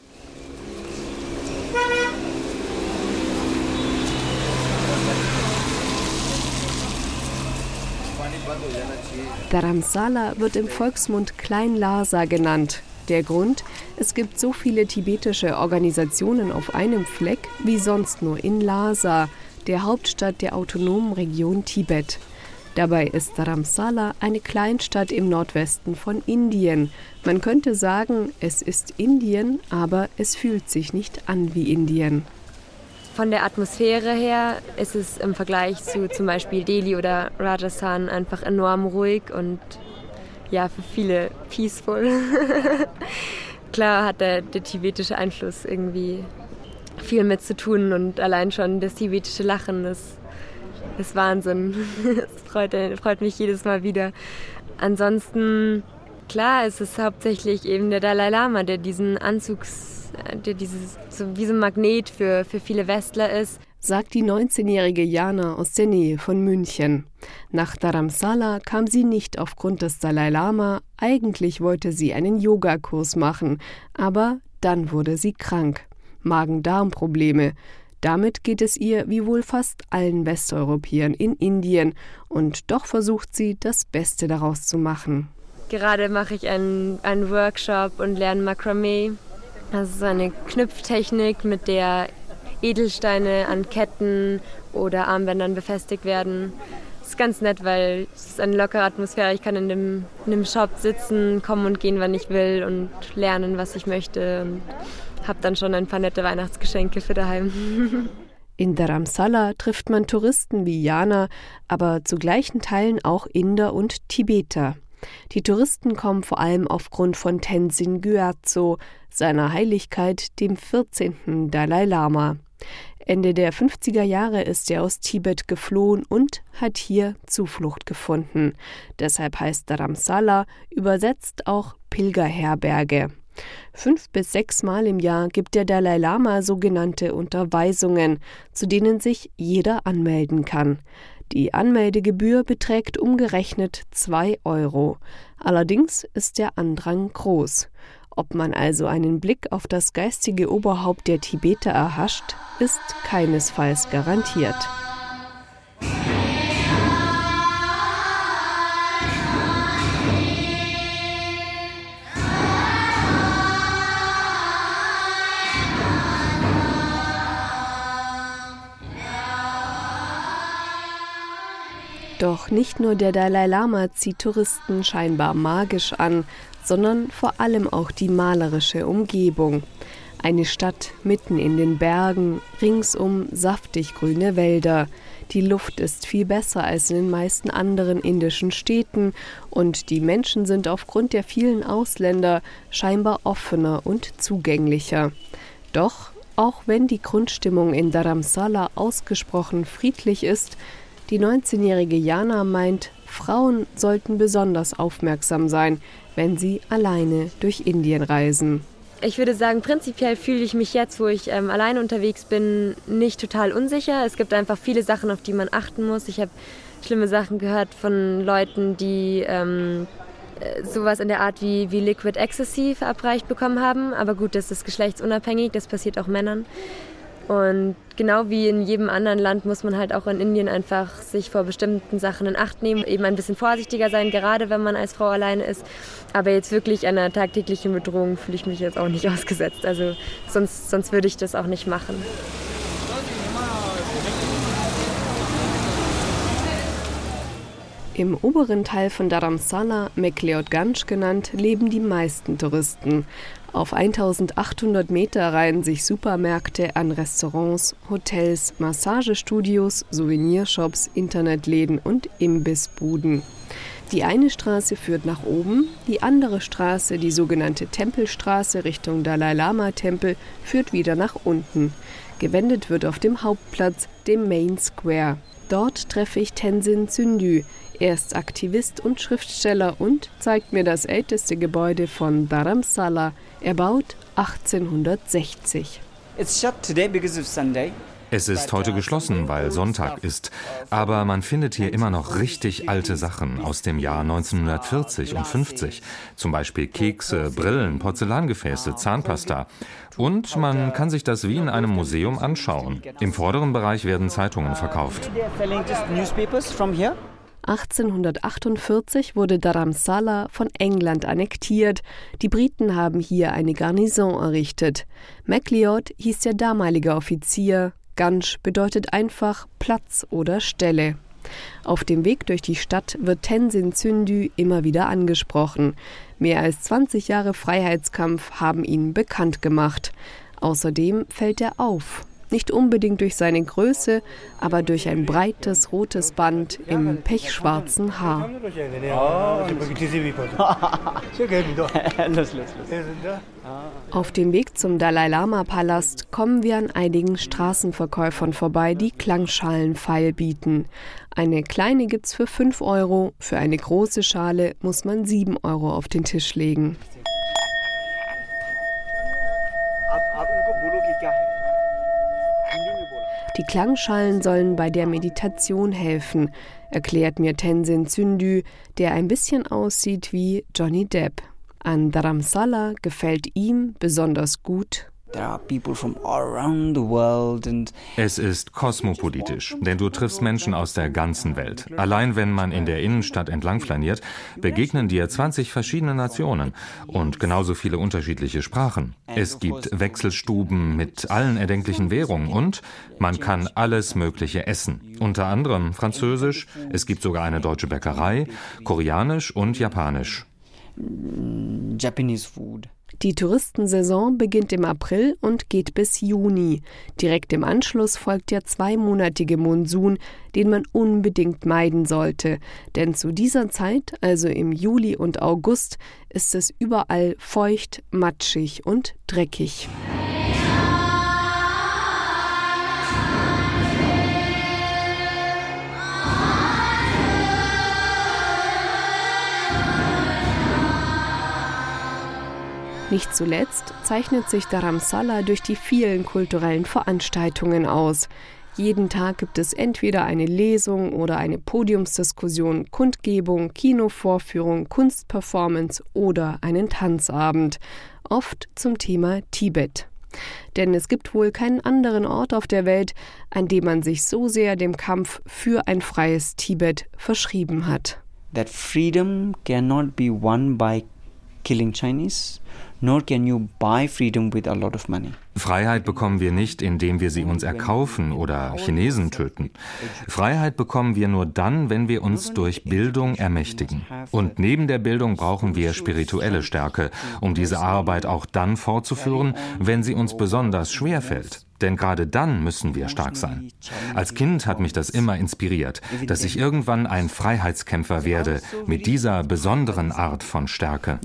Dharamsala wird im Volksmund Klein Lhasa genannt. Der Grund, es gibt so viele tibetische Organisationen auf einem Fleck wie sonst nur in Lhasa, der Hauptstadt der autonomen Region Tibet. Dabei ist Dharamsala eine Kleinstadt im Nordwesten von Indien. Man könnte sagen, es ist Indien, aber es fühlt sich nicht an wie Indien. Von der Atmosphäre her ist es im Vergleich zu zum Beispiel Delhi oder Rajasthan einfach enorm ruhig und ja, für viele peaceful. Klar hat der, der tibetische Einfluss irgendwie viel mit zu tun und allein schon das tibetische Lachen ist, ist Wahnsinn. Es freut, freut mich jedes Mal wieder. Ansonsten, klar, es ist hauptsächlich eben der Dalai Lama, der diesen Anzugs, der dieses, so wie so ein Magnet für, für viele Westler ist sagt die 19-jährige Jana aus der Nähe von München. Nach Dharamsala kam sie nicht aufgrund des Dalai Lama, eigentlich wollte sie einen Yogakurs machen, aber dann wurde sie krank. Magen-Darm-Probleme. Damit geht es ihr wie wohl fast allen Westeuropäern in Indien, und doch versucht sie, das Beste daraus zu machen. Gerade mache ich einen, einen Workshop und lerne Makramee. Das ist eine Knüpftechnik, mit der Edelsteine an Ketten oder Armbändern befestigt werden. Das ist ganz nett, weil es ist eine lockere Atmosphäre. Ich kann in dem, in dem Shop sitzen, kommen und gehen, wann ich will und lernen, was ich möchte. Und habe dann schon ein paar nette Weihnachtsgeschenke für daheim. In Dharamsala trifft man Touristen wie Jana, aber zu gleichen Teilen auch Inder und Tibeter. Die Touristen kommen vor allem aufgrund von Tenzin Gyatso, seiner Heiligkeit, dem 14. Dalai Lama. Ende der 50er Jahre ist er aus Tibet geflohen und hat hier Zuflucht gefunden. Deshalb heißt Dharamsala übersetzt auch Pilgerherberge. Fünf bis sechs Mal im Jahr gibt der Dalai Lama sogenannte Unterweisungen, zu denen sich jeder anmelden kann. Die Anmeldegebühr beträgt umgerechnet zwei Euro. Allerdings ist der Andrang groß. Ob man also einen Blick auf das geistige Oberhaupt der Tibeter erhascht, ist keinesfalls garantiert. Doch nicht nur der Dalai Lama zieht Touristen scheinbar magisch an, sondern vor allem auch die malerische Umgebung. Eine Stadt mitten in den Bergen, ringsum saftig grüne Wälder. Die Luft ist viel besser als in den meisten anderen indischen Städten und die Menschen sind aufgrund der vielen Ausländer scheinbar offener und zugänglicher. Doch, auch wenn die Grundstimmung in Dharamsala ausgesprochen friedlich ist, die 19-jährige Jana meint, Frauen sollten besonders aufmerksam sein, wenn sie alleine durch Indien reisen. Ich würde sagen, prinzipiell fühle ich mich jetzt, wo ich ähm, alleine unterwegs bin, nicht total unsicher. Es gibt einfach viele Sachen, auf die man achten muss. Ich habe schlimme Sachen gehört von Leuten, die ähm, äh, sowas in der Art wie, wie Liquid Ecstasy verabreicht bekommen haben. Aber gut, das ist geschlechtsunabhängig, das passiert auch Männern. Und genau wie in jedem anderen Land muss man halt auch in Indien einfach sich vor bestimmten Sachen in Acht nehmen, eben ein bisschen vorsichtiger sein, gerade wenn man als Frau alleine ist. Aber jetzt wirklich einer tagtäglichen Bedrohung fühle ich mich jetzt auch nicht ausgesetzt. Also sonst, sonst würde ich das auch nicht machen. Im oberen Teil von Dharamsala, Mekleodganj genannt, leben die meisten Touristen. Auf 1800 Meter reihen sich Supermärkte an Restaurants, Hotels, Massagestudios, Souvenirshops, Internetläden und Imbissbuden. Die eine Straße führt nach oben, die andere Straße, die sogenannte Tempelstraße Richtung Dalai Lama Tempel, führt wieder nach unten. Gewendet wird auf dem Hauptplatz, dem Main Square. Dort treffe ich Tenzin Zündü. Er ist Aktivist und Schriftsteller und zeigt mir das älteste Gebäude von Dharamsala, erbaut 1860. It's shut today because of Sunday. Es ist heute geschlossen, weil Sonntag ist. Aber man findet hier immer noch richtig alte Sachen aus dem Jahr 1940 und 50. Zum Beispiel Kekse, Brillen, Porzellangefäße, Zahnpasta. Und man kann sich das wie in einem Museum anschauen. Im vorderen Bereich werden Zeitungen verkauft. 1848 wurde Dharamsala von England annektiert. Die Briten haben hier eine Garnison errichtet. MacLeod hieß der damalige Offizier. Ganj bedeutet einfach Platz oder Stelle. Auf dem Weg durch die Stadt wird Tenzin Zündü immer wieder angesprochen. Mehr als 20 Jahre Freiheitskampf haben ihn bekannt gemacht. Außerdem fällt er auf. Nicht unbedingt durch seine Größe, aber durch ein breites rotes Band im pechschwarzen Haar. Auf dem Weg zum Dalai Lama Palast kommen wir an einigen Straßenverkäufern vorbei, die Klangschalen feil bieten. Eine kleine gibt's für 5 Euro, für eine große Schale muss man 7 Euro auf den Tisch legen. Die Klangschalen sollen bei der Meditation helfen, erklärt mir Tenzin Zündü, der ein bisschen aussieht wie Johnny Depp. An Dharamsala gefällt ihm besonders gut es ist kosmopolitisch, denn du triffst Menschen aus der ganzen Welt. Allein wenn man in der Innenstadt entlang flaniert, begegnen dir 20 verschiedene Nationen und genauso viele unterschiedliche Sprachen. Es gibt Wechselstuben mit allen erdenklichen Währungen und man kann alles Mögliche essen. Unter anderem Französisch, es gibt sogar eine deutsche Bäckerei, Koreanisch und Japanisch. Japanese food. Die Touristensaison beginnt im April und geht bis Juni. Direkt im Anschluss folgt der zweimonatige Monsun, den man unbedingt meiden sollte. Denn zu dieser Zeit, also im Juli und August, ist es überall feucht, matschig und dreckig. Nicht zuletzt zeichnet sich Dharamsala durch die vielen kulturellen Veranstaltungen aus. Jeden Tag gibt es entweder eine Lesung oder eine Podiumsdiskussion, Kundgebung, Kinovorführung, Kunstperformance oder einen Tanzabend, oft zum Thema Tibet. Denn es gibt wohl keinen anderen Ort auf der Welt, an dem man sich so sehr dem Kampf für ein freies Tibet verschrieben hat. That freedom cannot be won by killing Chinese nor can you buy freedom with a lot of money. Freiheit bekommen wir nicht, indem wir sie uns erkaufen oder Chinesen töten. Freiheit bekommen wir nur dann, wenn wir uns durch Bildung ermächtigen. Und neben der Bildung brauchen wir spirituelle Stärke, um diese Arbeit auch dann fortzuführen, wenn sie uns besonders schwer fällt. Denn gerade dann müssen wir stark sein. Als Kind hat mich das immer inspiriert, dass ich irgendwann ein Freiheitskämpfer werde mit dieser besonderen Art von Stärke.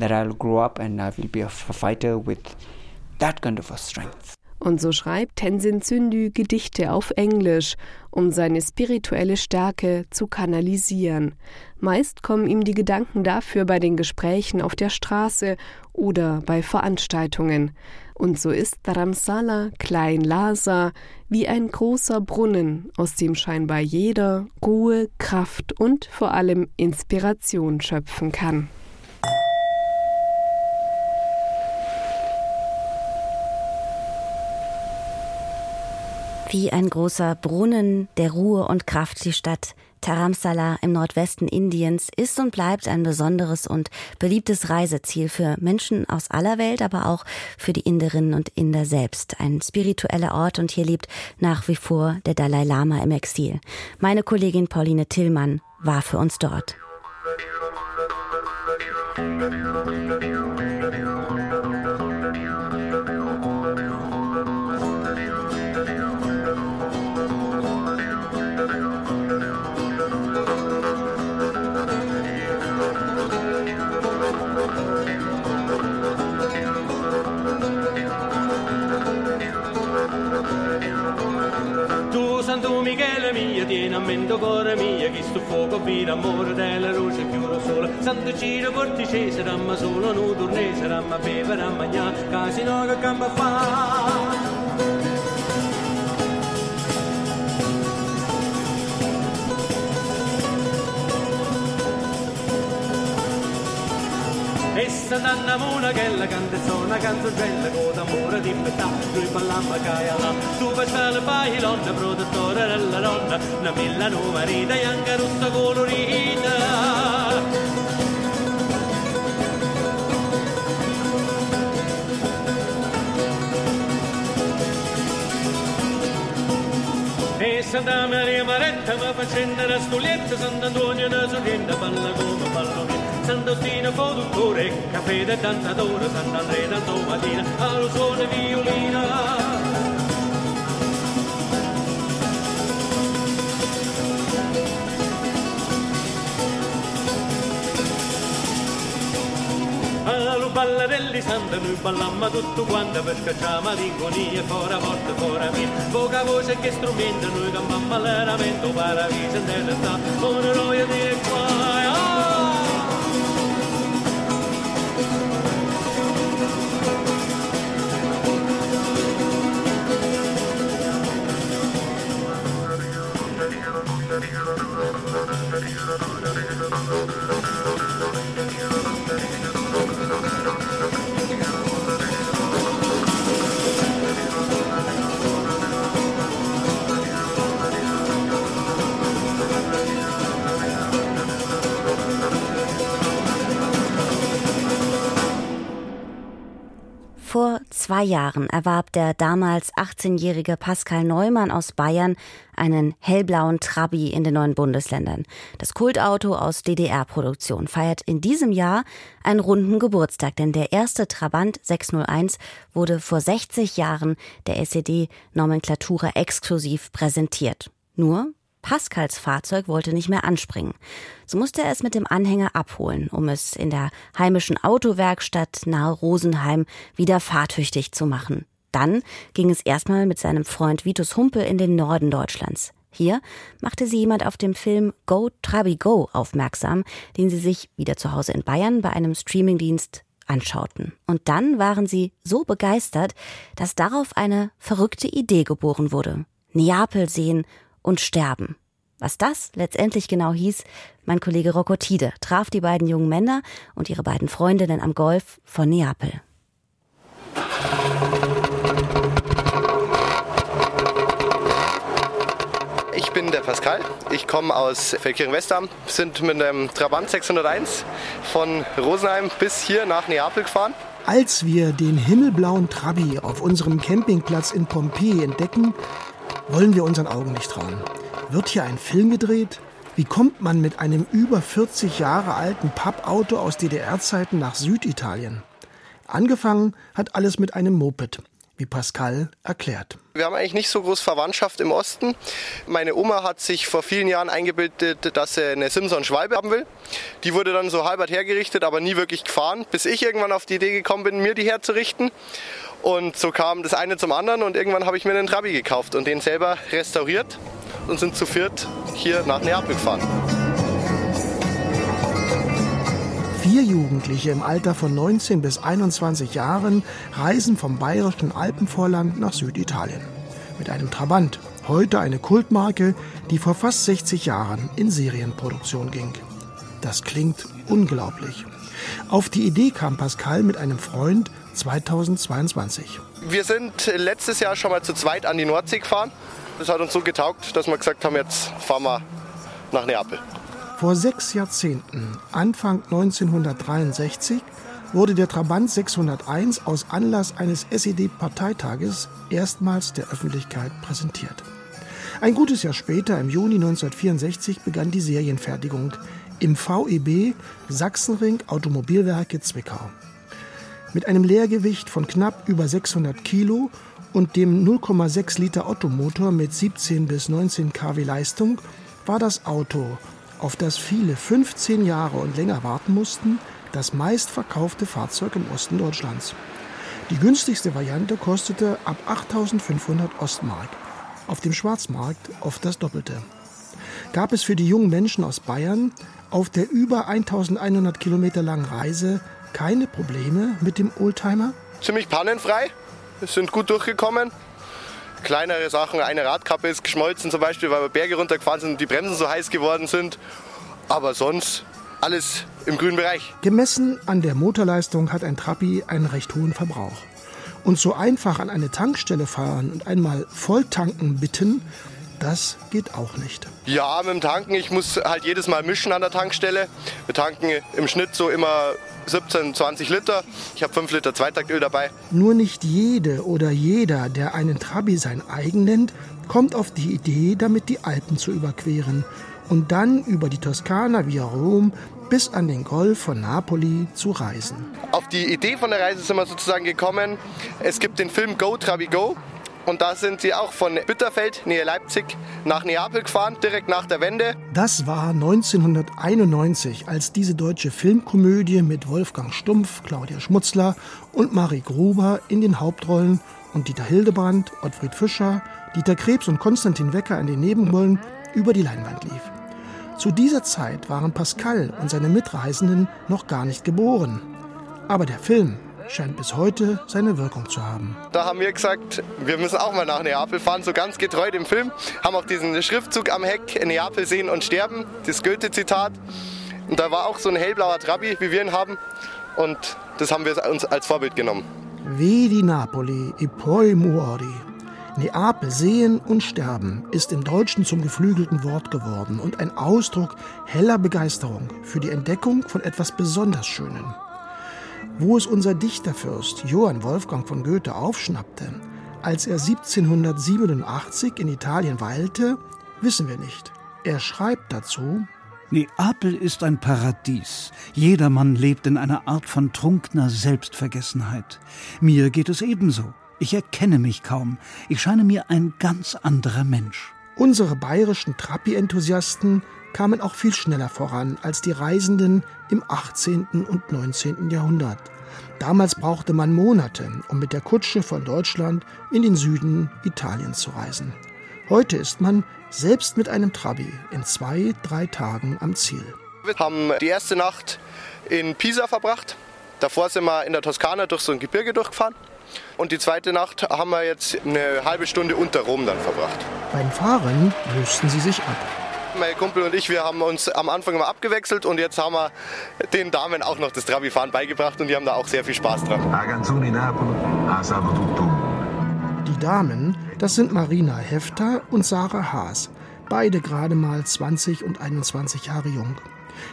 Und so schreibt Tenzin Zündü Gedichte auf Englisch, um seine spirituelle Stärke zu kanalisieren. Meist kommen ihm die Gedanken dafür bei den Gesprächen auf der Straße oder bei Veranstaltungen. Und so ist Dharamsala Klein Lhasa wie ein großer Brunnen, aus dem scheinbar jeder Ruhe, Kraft und vor allem Inspiration schöpfen kann. Wie ein großer Brunnen der Ruhe und Kraft die Stadt Dharamsala im Nordwesten Indiens ist und bleibt ein besonderes und beliebtes Reiseziel für Menschen aus aller Welt, aber auch für die Inderinnen und Inder selbst. Ein spiritueller Ort und hier lebt nach wie vor der Dalai Lama im Exil. Meine Kollegin Pauline Tillmann war für uns dort. mia, mente cuore mia, che sto fuoco vita, amore della luce chiudo sola. Santo Ciro porticese, ramma solo, nu tornese, ramma beve, ramma gna, casino che campa fa. E sta nanna mona che la canzone, canzone con d'amore di metà, lui ballava caia là, tu facciali pai l'onna, produttore della donna, una milla numerita e anche rossa colorita. E Santa Maria Maretta mi fa scendere a stulietta, Sant'Antonio da sorrente, balla come ballone. Sant'Ostino produttore, caffè da danzatore, Sant'Andrea danzo mattina, allo suono violina. Allo ballarelli santa noi ballammo tutto quanto per scacciare malinconia fuori porta fuori via poca voce che strumento noi campammo allenamento paradiso nella sta una noia di qua Thank you. Zwei Jahren erwarb der damals 18-jährige Pascal Neumann aus Bayern einen hellblauen Trabi in den neuen Bundesländern. Das Kultauto aus DDR-Produktion feiert in diesem Jahr einen runden Geburtstag, denn der erste Trabant 601 wurde vor 60 Jahren der SED-Nomenklatura exklusiv präsentiert. Nur Pascals Fahrzeug wollte nicht mehr anspringen. So musste er es mit dem Anhänger abholen, um es in der heimischen Autowerkstatt nahe Rosenheim wieder fahrtüchtig zu machen. Dann ging es erstmal mit seinem Freund Vitus Humpel in den Norden Deutschlands. Hier machte sie jemand auf dem Film Go Trabi Go aufmerksam, den sie sich wieder zu Hause in Bayern bei einem Streamingdienst anschauten. Und dann waren sie so begeistert, dass darauf eine verrückte Idee geboren wurde. Neapel sehen und sterben. Was das letztendlich genau hieß, mein Kollege Rocco Tide traf die beiden jungen Männer und ihre beiden Freundinnen am Golf von Neapel. Ich bin der Pascal. Ich komme aus Feldkirchen-Westham. Sind mit einem Trabant 601 von Rosenheim bis hier nach Neapel gefahren. Als wir den himmelblauen Trabi auf unserem Campingplatz in Pompeji entdecken, wollen wir unseren Augen nicht trauen. Wird hier ein Film gedreht? Wie kommt man mit einem über 40 Jahre alten Pappauto aus DDR-Zeiten nach Süditalien? Angefangen hat alles mit einem Moped, wie Pascal erklärt. Wir haben eigentlich nicht so groß Verwandtschaft im Osten. Meine Oma hat sich vor vielen Jahren eingebildet, dass sie eine Simson-Schwalbe haben will. Die wurde dann so halbert hergerichtet, aber nie wirklich gefahren, bis ich irgendwann auf die Idee gekommen bin, mir die herzurichten. Und so kam das eine zum anderen und irgendwann habe ich mir einen Trabi gekauft und den selber restauriert und sind zu viert hier nach Neapel gefahren. Vier Jugendliche im Alter von 19 bis 21 Jahren reisen vom bayerischen Alpenvorland nach Süditalien. Mit einem Trabant, heute eine Kultmarke, die vor fast 60 Jahren in Serienproduktion ging. Das klingt unglaublich. Auf die Idee kam Pascal mit einem Freund 2022. Wir sind letztes Jahr schon mal zu zweit an die Nordsee gefahren. Das hat uns so getaugt, dass wir gesagt haben, jetzt fahren wir nach Neapel. Vor sechs Jahrzehnten, Anfang 1963, wurde der Trabant 601 aus Anlass eines SED-Parteitages erstmals der Öffentlichkeit präsentiert. Ein gutes Jahr später, im Juni 1964, begann die Serienfertigung im VEB Sachsenring Automobilwerke Zwickau. Mit einem Leergewicht von knapp über 600 Kilo und dem 0,6 Liter Ottomotor mit 17 bis 19 kW Leistung war das Auto, auf das viele 15 Jahre und länger warten mussten, das meistverkaufte Fahrzeug im Osten Deutschlands. Die günstigste Variante kostete ab 8500 Ostmark. auf dem Schwarzmarkt oft das Doppelte. Gab es für die jungen Menschen aus Bayern auf der über 1100 Kilometer langen Reise keine Probleme mit dem Oldtimer? Ziemlich pannenfrei. Wir sind gut durchgekommen. Kleinere Sachen, eine Radkappe ist geschmolzen zum Beispiel, weil wir Berge runtergefahren sind und die Bremsen so heiß geworden sind. Aber sonst alles im grünen Bereich. Gemessen an der Motorleistung hat ein Trabi einen recht hohen Verbrauch. Und so einfach an eine Tankstelle fahren und einmal volltanken bitten, das geht auch nicht. Ja, mit dem Tanken, ich muss halt jedes Mal mischen an der Tankstelle. Wir tanken im Schnitt so immer 17, 20 Liter. Ich habe 5 Liter Zweitaktöl dabei. Nur nicht jede oder jeder, der einen Trabi sein eigen nennt, kommt auf die Idee, damit die Alpen zu überqueren und dann über die Toskana via Rom bis an den Golf von Napoli zu reisen. Auf die Idee von der Reise sind wir sozusagen gekommen. Es gibt den Film Go Trabi Go. Und da sind sie auch von Bitterfeld, nähe Leipzig, nach Neapel gefahren, direkt nach der Wende. Das war 1991, als diese deutsche Filmkomödie mit Wolfgang Stumpf, Claudia Schmutzler und Marie Gruber in den Hauptrollen und Dieter Hildebrand, Ottfried Fischer, Dieter Krebs und Konstantin Wecker in den Nebenrollen über die Leinwand lief. Zu dieser Zeit waren Pascal und seine Mitreisenden noch gar nicht geboren. Aber der Film scheint bis heute seine Wirkung zu haben. Da haben wir gesagt, wir müssen auch mal nach Neapel fahren, so ganz getreu dem Film. Haben auch diesen Schriftzug am Heck, Neapel sehen und sterben, das Goethe-Zitat. Und da war auch so ein hellblauer Trabi, wie wir ihn haben. Und das haben wir uns als Vorbild genommen. Vedi Napoli e poi muori. Neapel sehen und sterben ist im Deutschen zum geflügelten Wort geworden und ein Ausdruck heller Begeisterung für die Entdeckung von etwas besonders Schönem. Wo es unser Dichterfürst Johann Wolfgang von Goethe aufschnappte, als er 1787 in Italien weilte, wissen wir nicht. Er schreibt dazu, Neapel ist ein Paradies. Jedermann lebt in einer Art von trunkener Selbstvergessenheit. Mir geht es ebenso. Ich erkenne mich kaum. Ich scheine mir ein ganz anderer Mensch. Unsere bayerischen Trappi-Enthusiasten kamen auch viel schneller voran als die Reisenden im 18. und 19. Jahrhundert. Damals brauchte man Monate, um mit der Kutsche von Deutschland in den Süden Italiens zu reisen. Heute ist man selbst mit einem Trabi in zwei, drei Tagen am Ziel. Wir haben die erste Nacht in Pisa verbracht. Davor sind wir in der Toskana durch so ein Gebirge durchgefahren. Und die zweite Nacht haben wir jetzt eine halbe Stunde unter Rom dann verbracht. Beim Fahren lösten sie sich ab. Mein Kumpel und ich, wir haben uns am Anfang immer abgewechselt und jetzt haben wir den Damen auch noch das Trabi-Fahren beigebracht und die haben da auch sehr viel Spaß dran. Die Damen, das sind Marina Hefter und Sarah Haas, beide gerade mal 20 und 21 Jahre jung.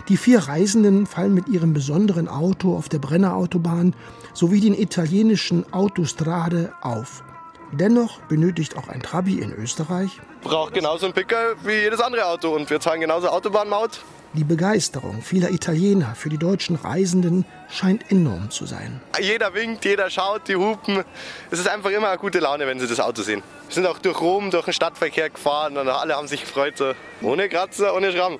Die vier Reisenden fallen mit ihrem besonderen Auto auf der Brennerautobahn sowie den italienischen Autostrade auf. Dennoch benötigt auch ein Trabi in Österreich Braucht genauso einen Picker wie jedes andere Auto und wir zahlen genauso Autobahnmaut. Die Begeisterung vieler Italiener für die deutschen Reisenden scheint enorm zu sein. Jeder winkt, jeder schaut, die hupen. Es ist einfach immer eine gute Laune, wenn sie das Auto sehen. Wir sind auch durch Rom, durch den Stadtverkehr gefahren und alle haben sich gefreut. So. Ohne Kratzer, ohne Schramm.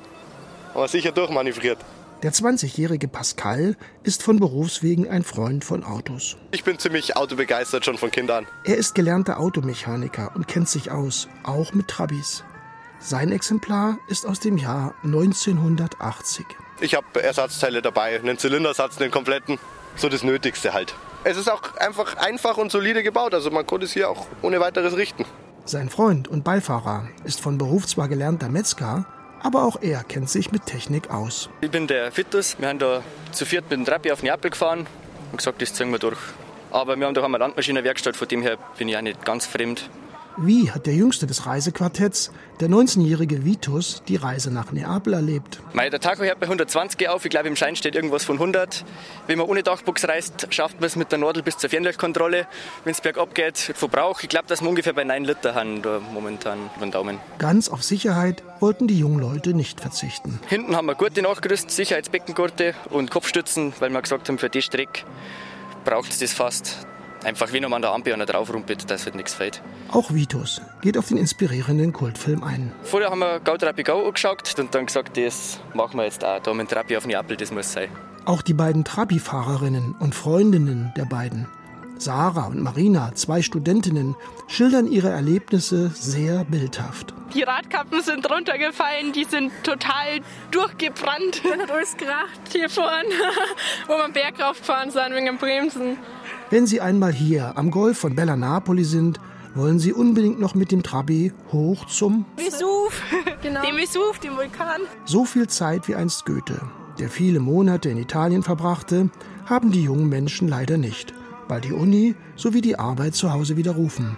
Aber sicher durchmanövriert. Der 20-jährige Pascal ist von Berufswegen ein Freund von Autos. Ich bin ziemlich autobegeistert schon von Kind an. Er ist gelernter Automechaniker und kennt sich aus, auch mit Trabis. Sein Exemplar ist aus dem Jahr 1980. Ich habe Ersatzteile dabei, einen Zylindersatz, einen kompletten. So das Nötigste halt. Es ist auch einfach einfach und solide gebaut, also man konnte es hier auch ohne weiteres richten. Sein Freund und Beifahrer ist von Beruf zwar gelernter Metzger, aber auch er kennt sich mit Technik aus. Ich bin der Fittus. Wir haben da zu viert mit dem Trabi auf Neapel gefahren und gesagt, das ziehen wir durch. Aber wir haben doch eine Landmaschinenwerkstatt, von dem her bin ich auch nicht ganz fremd. Wie hat der jüngste des Reisequartetts, der 19-jährige Vitus, die Reise nach Neapel erlebt? Mei, der Tacho hört bei 120 auf. Ich glaube, im Schein steht irgendwas von 100. Wenn man ohne Dachbox reist, schafft man es mit der Nadel bis zur Fernlichtkontrolle. Wenn es bergab geht, Verbrauch, ich glaube, dass wir ungefähr bei 9 Liter haben, da momentan über den Daumen. Ganz auf Sicherheit wollten die jungen Leute nicht verzichten. Hinten haben wir Gurte nachgerüstet, Sicherheitsbeckengurte und Kopfstützen, weil wir gesagt haben, für die Strecke braucht es das fast. Einfach wie noch an der Ampel einer drauf rumpelt, dass halt nichts fällt. Auch Vitus geht auf den inspirierenden Kultfilm ein. Vorher haben wir Gau Trapi Gau angeschaut und dann gesagt, das machen wir jetzt auch. Da mit Trapi auf Neapel, das muss sein. Auch die beiden Trabi-Fahrerinnen und Freundinnen der beiden Sarah und Marina, zwei Studentinnen, schildern ihre Erlebnisse sehr bildhaft. Die Radkappen sind runtergefallen, die sind total durchgebrannt. Dann hat alles geracht hier vorne, wo wir Berg raufgefahren sind wegen dem Bremsen. Wenn Sie einmal hier am Golf von Bella Napoli sind, wollen Sie unbedingt noch mit dem Trabi hoch zum Vesuv, genau. dem Vesuv, dem Vulkan. So viel Zeit wie einst Goethe, der viele Monate in Italien verbrachte, haben die jungen Menschen leider nicht, weil die Uni sowie die Arbeit zu Hause widerrufen.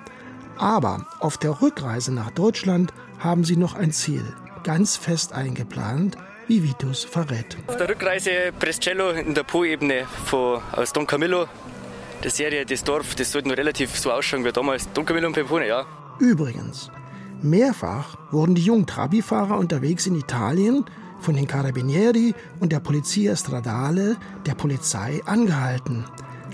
Aber auf der Rückreise nach Deutschland haben sie noch ein Ziel, ganz fest eingeplant, wie Vitus verrät. Auf der Rückreise Brescello in der Po-Ebene aus Don Camillo. Die Serie, das Dorf, das sollte noch relativ so ausschauen wie damals. Camillo und Pempone, ja. Übrigens, mehrfach wurden die jungen Trabi-Fahrer unterwegs in Italien von den Carabinieri und der Polizia Stradale, der Polizei, angehalten.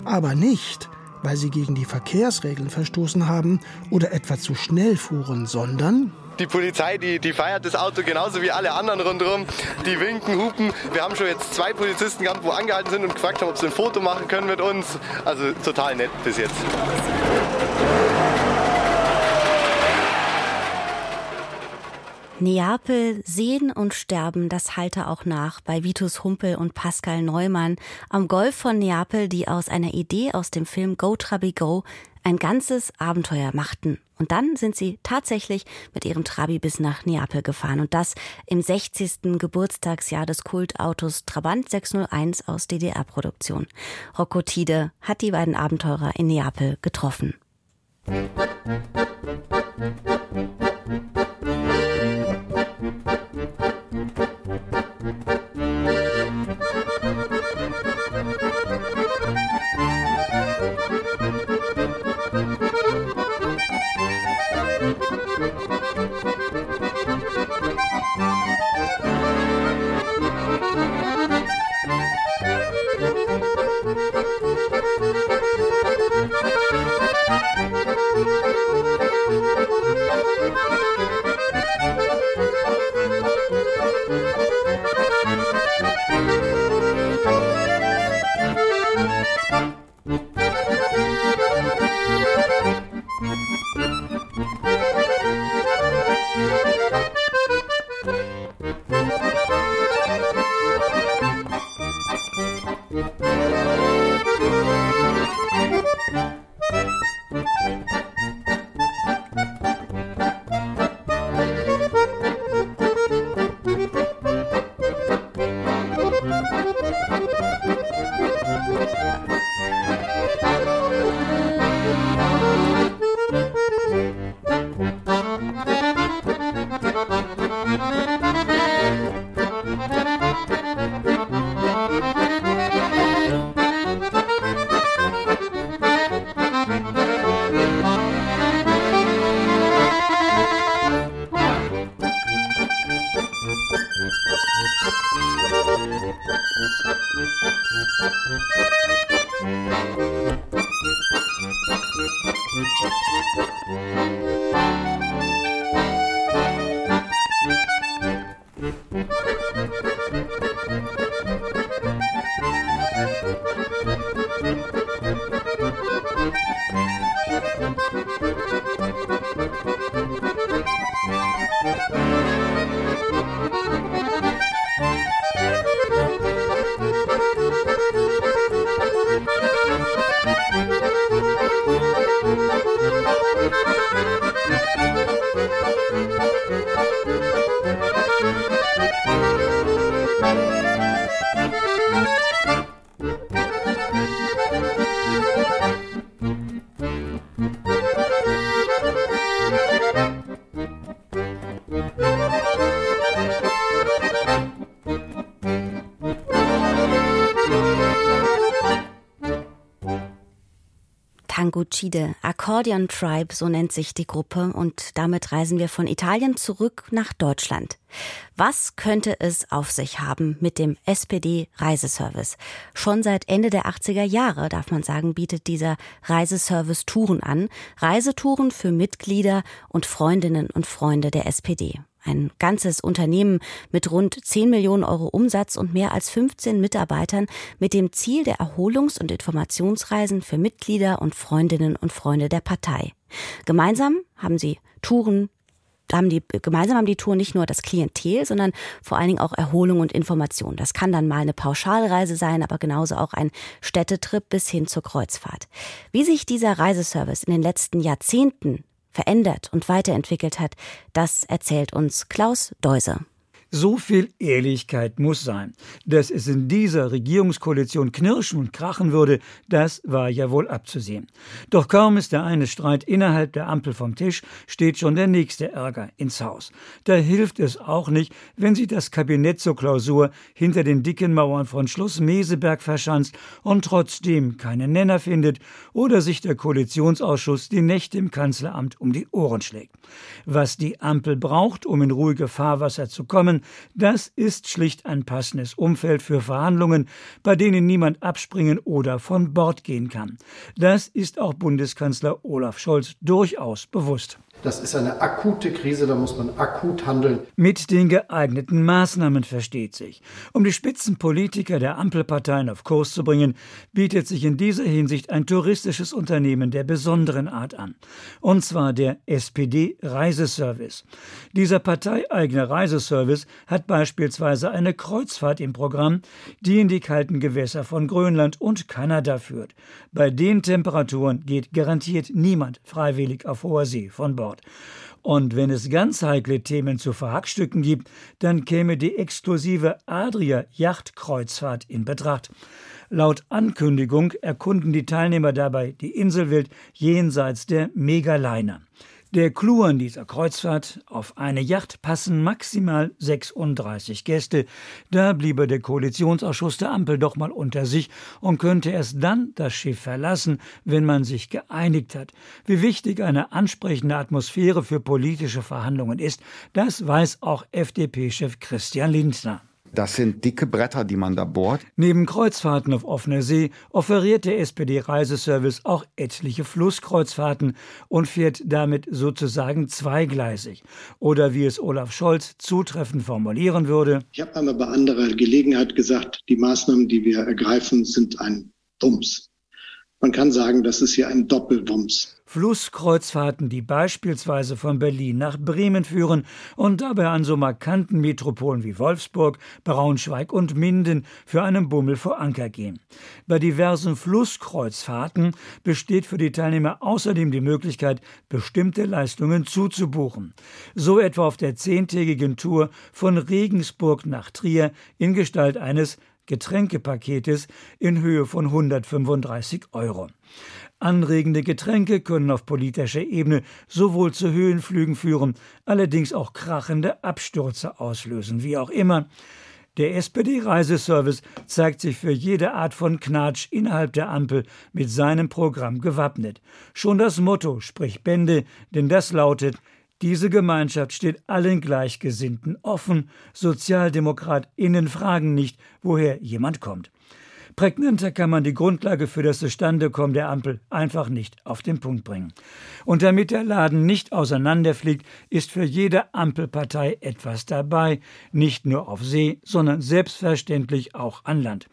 Aber nicht, weil sie gegen die Verkehrsregeln verstoßen haben oder etwa zu schnell fuhren, sondern die Polizei, die, die feiert das Auto genauso wie alle anderen rundherum. Die winken, hupen. Wir haben schon jetzt zwei Polizisten gehabt, wo angehalten sind und gefragt haben, ob sie ein Foto machen können mit uns. Also total nett bis jetzt. Neapel sehen und sterben, das halte auch nach bei Vitus Humpel und Pascal Neumann am Golf von Neapel, die aus einer Idee aus dem Film Go Trabi Go ein ganzes Abenteuer machten. Und dann sind sie tatsächlich mit ihrem Trabi bis nach Neapel gefahren und das im 60. Geburtstagsjahr des Kultautos Trabant 601 aus DDR-Produktion. Rocco Tide hat die beiden Abenteurer in Neapel getroffen. Tangucide, Accordion Tribe, so nennt sich die Gruppe, und damit reisen wir von Italien zurück nach Deutschland. Was könnte es auf sich haben mit dem SPD-Reiseservice? Schon seit Ende der 80er Jahre, darf man sagen, bietet dieser Reiseservice Touren an. Reisetouren für Mitglieder und Freundinnen und Freunde der SPD. Ein ganzes Unternehmen mit rund 10 Millionen Euro Umsatz und mehr als 15 Mitarbeitern mit dem Ziel der Erholungs- und Informationsreisen für Mitglieder und Freundinnen und Freunde der Partei. Gemeinsam haben sie Touren, haben die, gemeinsam haben die Touren nicht nur das Klientel, sondern vor allen Dingen auch Erholung und Information. Das kann dann mal eine Pauschalreise sein, aber genauso auch ein Städtetrip bis hin zur Kreuzfahrt. Wie sich dieser Reiseservice in den letzten Jahrzehnten verändert und weiterentwickelt hat, das erzählt uns Klaus Deuse. So viel Ehrlichkeit muss sein. Dass es in dieser Regierungskoalition knirschen und krachen würde, das war ja wohl abzusehen. Doch kaum ist der eine Streit innerhalb der Ampel vom Tisch, steht schon der nächste Ärger ins Haus. Da hilft es auch nicht, wenn sich das Kabinett zur Klausur hinter den dicken Mauern von Schloss Meseberg verschanzt und trotzdem keinen Nenner findet oder sich der Koalitionsausschuss die Nächte im Kanzleramt um die Ohren schlägt. Was die Ampel braucht, um in ruhige Fahrwasser zu kommen, das ist schlicht ein passendes Umfeld für Verhandlungen, bei denen niemand abspringen oder von Bord gehen kann. Das ist auch Bundeskanzler Olaf Scholz durchaus bewusst. Das ist eine akute Krise, da muss man akut handeln. Mit den geeigneten Maßnahmen versteht sich. Um die Spitzenpolitiker der Ampelparteien auf Kurs zu bringen, bietet sich in dieser Hinsicht ein touristisches Unternehmen der besonderen Art an. Und zwar der SPD Reiseservice. Dieser parteieigene Reiseservice hat beispielsweise eine Kreuzfahrt im Programm, die in die kalten Gewässer von Grönland und Kanada führt. Bei den Temperaturen geht garantiert niemand freiwillig auf hoher See von Bord. Bord. Und wenn es ganz heikle Themen zu verhackstücken gibt, dann käme die exklusive Adria Yachtkreuzfahrt in Betracht. Laut Ankündigung erkunden die Teilnehmer dabei die Inselwelt jenseits der Megaliner. Der Clou an dieser Kreuzfahrt, auf eine Yacht passen maximal 36 Gäste. Da bliebe der Koalitionsausschuss der Ampel doch mal unter sich und könnte erst dann das Schiff verlassen, wenn man sich geeinigt hat. Wie wichtig eine ansprechende Atmosphäre für politische Verhandlungen ist, das weiß auch FDP-Chef Christian Lindner. Das sind dicke Bretter, die man da bohrt. Neben Kreuzfahrten auf offener See offeriert der SPD-Reiseservice auch etliche Flusskreuzfahrten und fährt damit sozusagen zweigleisig. Oder wie es Olaf Scholz zutreffend formulieren würde. Ich habe einmal bei anderer Gelegenheit gesagt, die Maßnahmen, die wir ergreifen, sind ein Wumms. Man kann sagen, das ist hier ein Doppelwumms. Flusskreuzfahrten, die beispielsweise von Berlin nach Bremen führen und dabei an so markanten Metropolen wie Wolfsburg, Braunschweig und Minden für einen Bummel vor Anker gehen. Bei diversen Flusskreuzfahrten besteht für die Teilnehmer außerdem die Möglichkeit, bestimmte Leistungen zuzubuchen. So etwa auf der zehntägigen Tour von Regensburg nach Trier in Gestalt eines Getränkepaketes in Höhe von 135 Euro. Anregende Getränke können auf politischer Ebene sowohl zu Höhenflügen führen, allerdings auch krachende Abstürze auslösen. Wie auch immer, der SPD-Reiseservice zeigt sich für jede Art von Knatsch innerhalb der Ampel mit seinem Programm gewappnet. Schon das Motto spricht Bände, denn das lautet diese Gemeinschaft steht allen Gleichgesinnten offen. SozialdemokratInnen fragen nicht, woher jemand kommt. Prägnanter kann man die Grundlage für das Zustandekommen der Ampel einfach nicht auf den Punkt bringen. Und damit der Laden nicht auseinanderfliegt, ist für jede Ampelpartei etwas dabei, nicht nur auf See, sondern selbstverständlich auch an Land.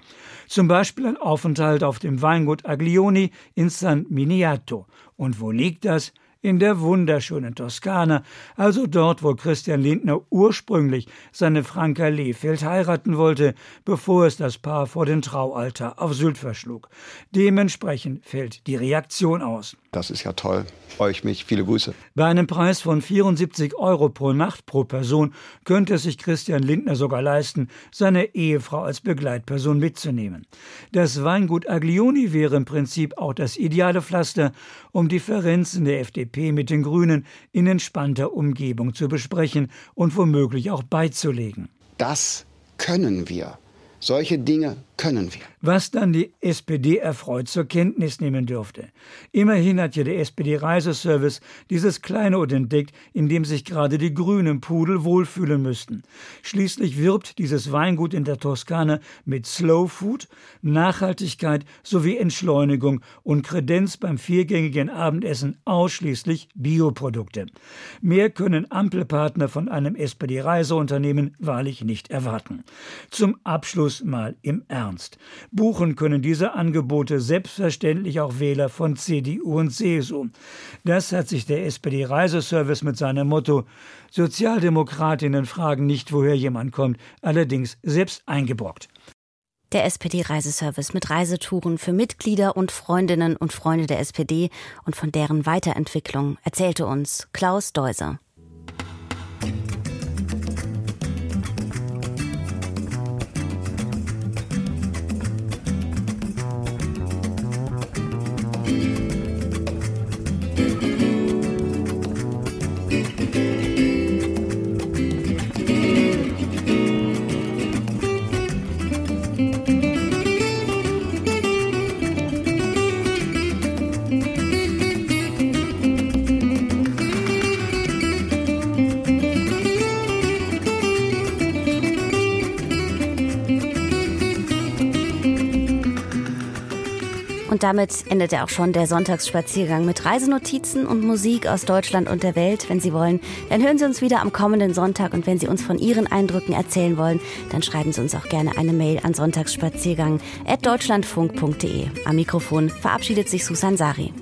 Zum Beispiel ein Aufenthalt auf dem Weingut Aglioni in San Miniato. Und wo liegt das? In der wunderschönen Toskana, also dort, wo Christian Lindner ursprünglich seine Franka Lehfeld heiraten wollte, bevor es das Paar vor den Traualter auf Sylt verschlug. Dementsprechend fällt die Reaktion aus. Das ist ja toll. Freue ich mich. Viele Grüße. Bei einem Preis von 74 Euro pro Nacht pro Person könnte es sich Christian Lindner sogar leisten, seine Ehefrau als Begleitperson mitzunehmen. Das Weingut Aglioni wäre im Prinzip auch das ideale Pflaster, um Differenzen der FDP mit den Grünen in entspannter Umgebung zu besprechen und womöglich auch beizulegen. Das können wir Solche Dinge können wir. Was dann die SPD erfreut zur Kenntnis nehmen dürfte. Immerhin hat ja der SPD-Reiseservice dieses kleine Ort entdeckt, in dem sich gerade die grünen Pudel wohlfühlen müssten. Schließlich wirbt dieses Weingut in der Toskana mit Slow Food, Nachhaltigkeit sowie Entschleunigung und Kredenz beim viergängigen Abendessen ausschließlich Bioprodukte. Mehr können Ampelpartner von einem SPD-Reiseunternehmen wahrlich nicht erwarten. Zum Abschluss mal im Ernst. Buchen können diese Angebote selbstverständlich auch Wähler von CDU und CSU. Das hat sich der SPD-Reiseservice mit seinem Motto Sozialdemokratinnen fragen nicht, woher jemand kommt, allerdings selbst eingebrockt. Der SPD-Reiseservice mit Reisetouren für Mitglieder und Freundinnen und Freunde der SPD und von deren Weiterentwicklung erzählte uns Klaus Deuser. Damit endet auch schon der Sonntagsspaziergang mit Reisenotizen und Musik aus Deutschland und der Welt. Wenn Sie wollen, dann hören Sie uns wieder am kommenden Sonntag. Und wenn Sie uns von Ihren Eindrücken erzählen wollen, dann schreiben Sie uns auch gerne eine Mail an sonntagsspaziergang.deutschlandfunk.de. Am Mikrofon verabschiedet sich Susan Sari.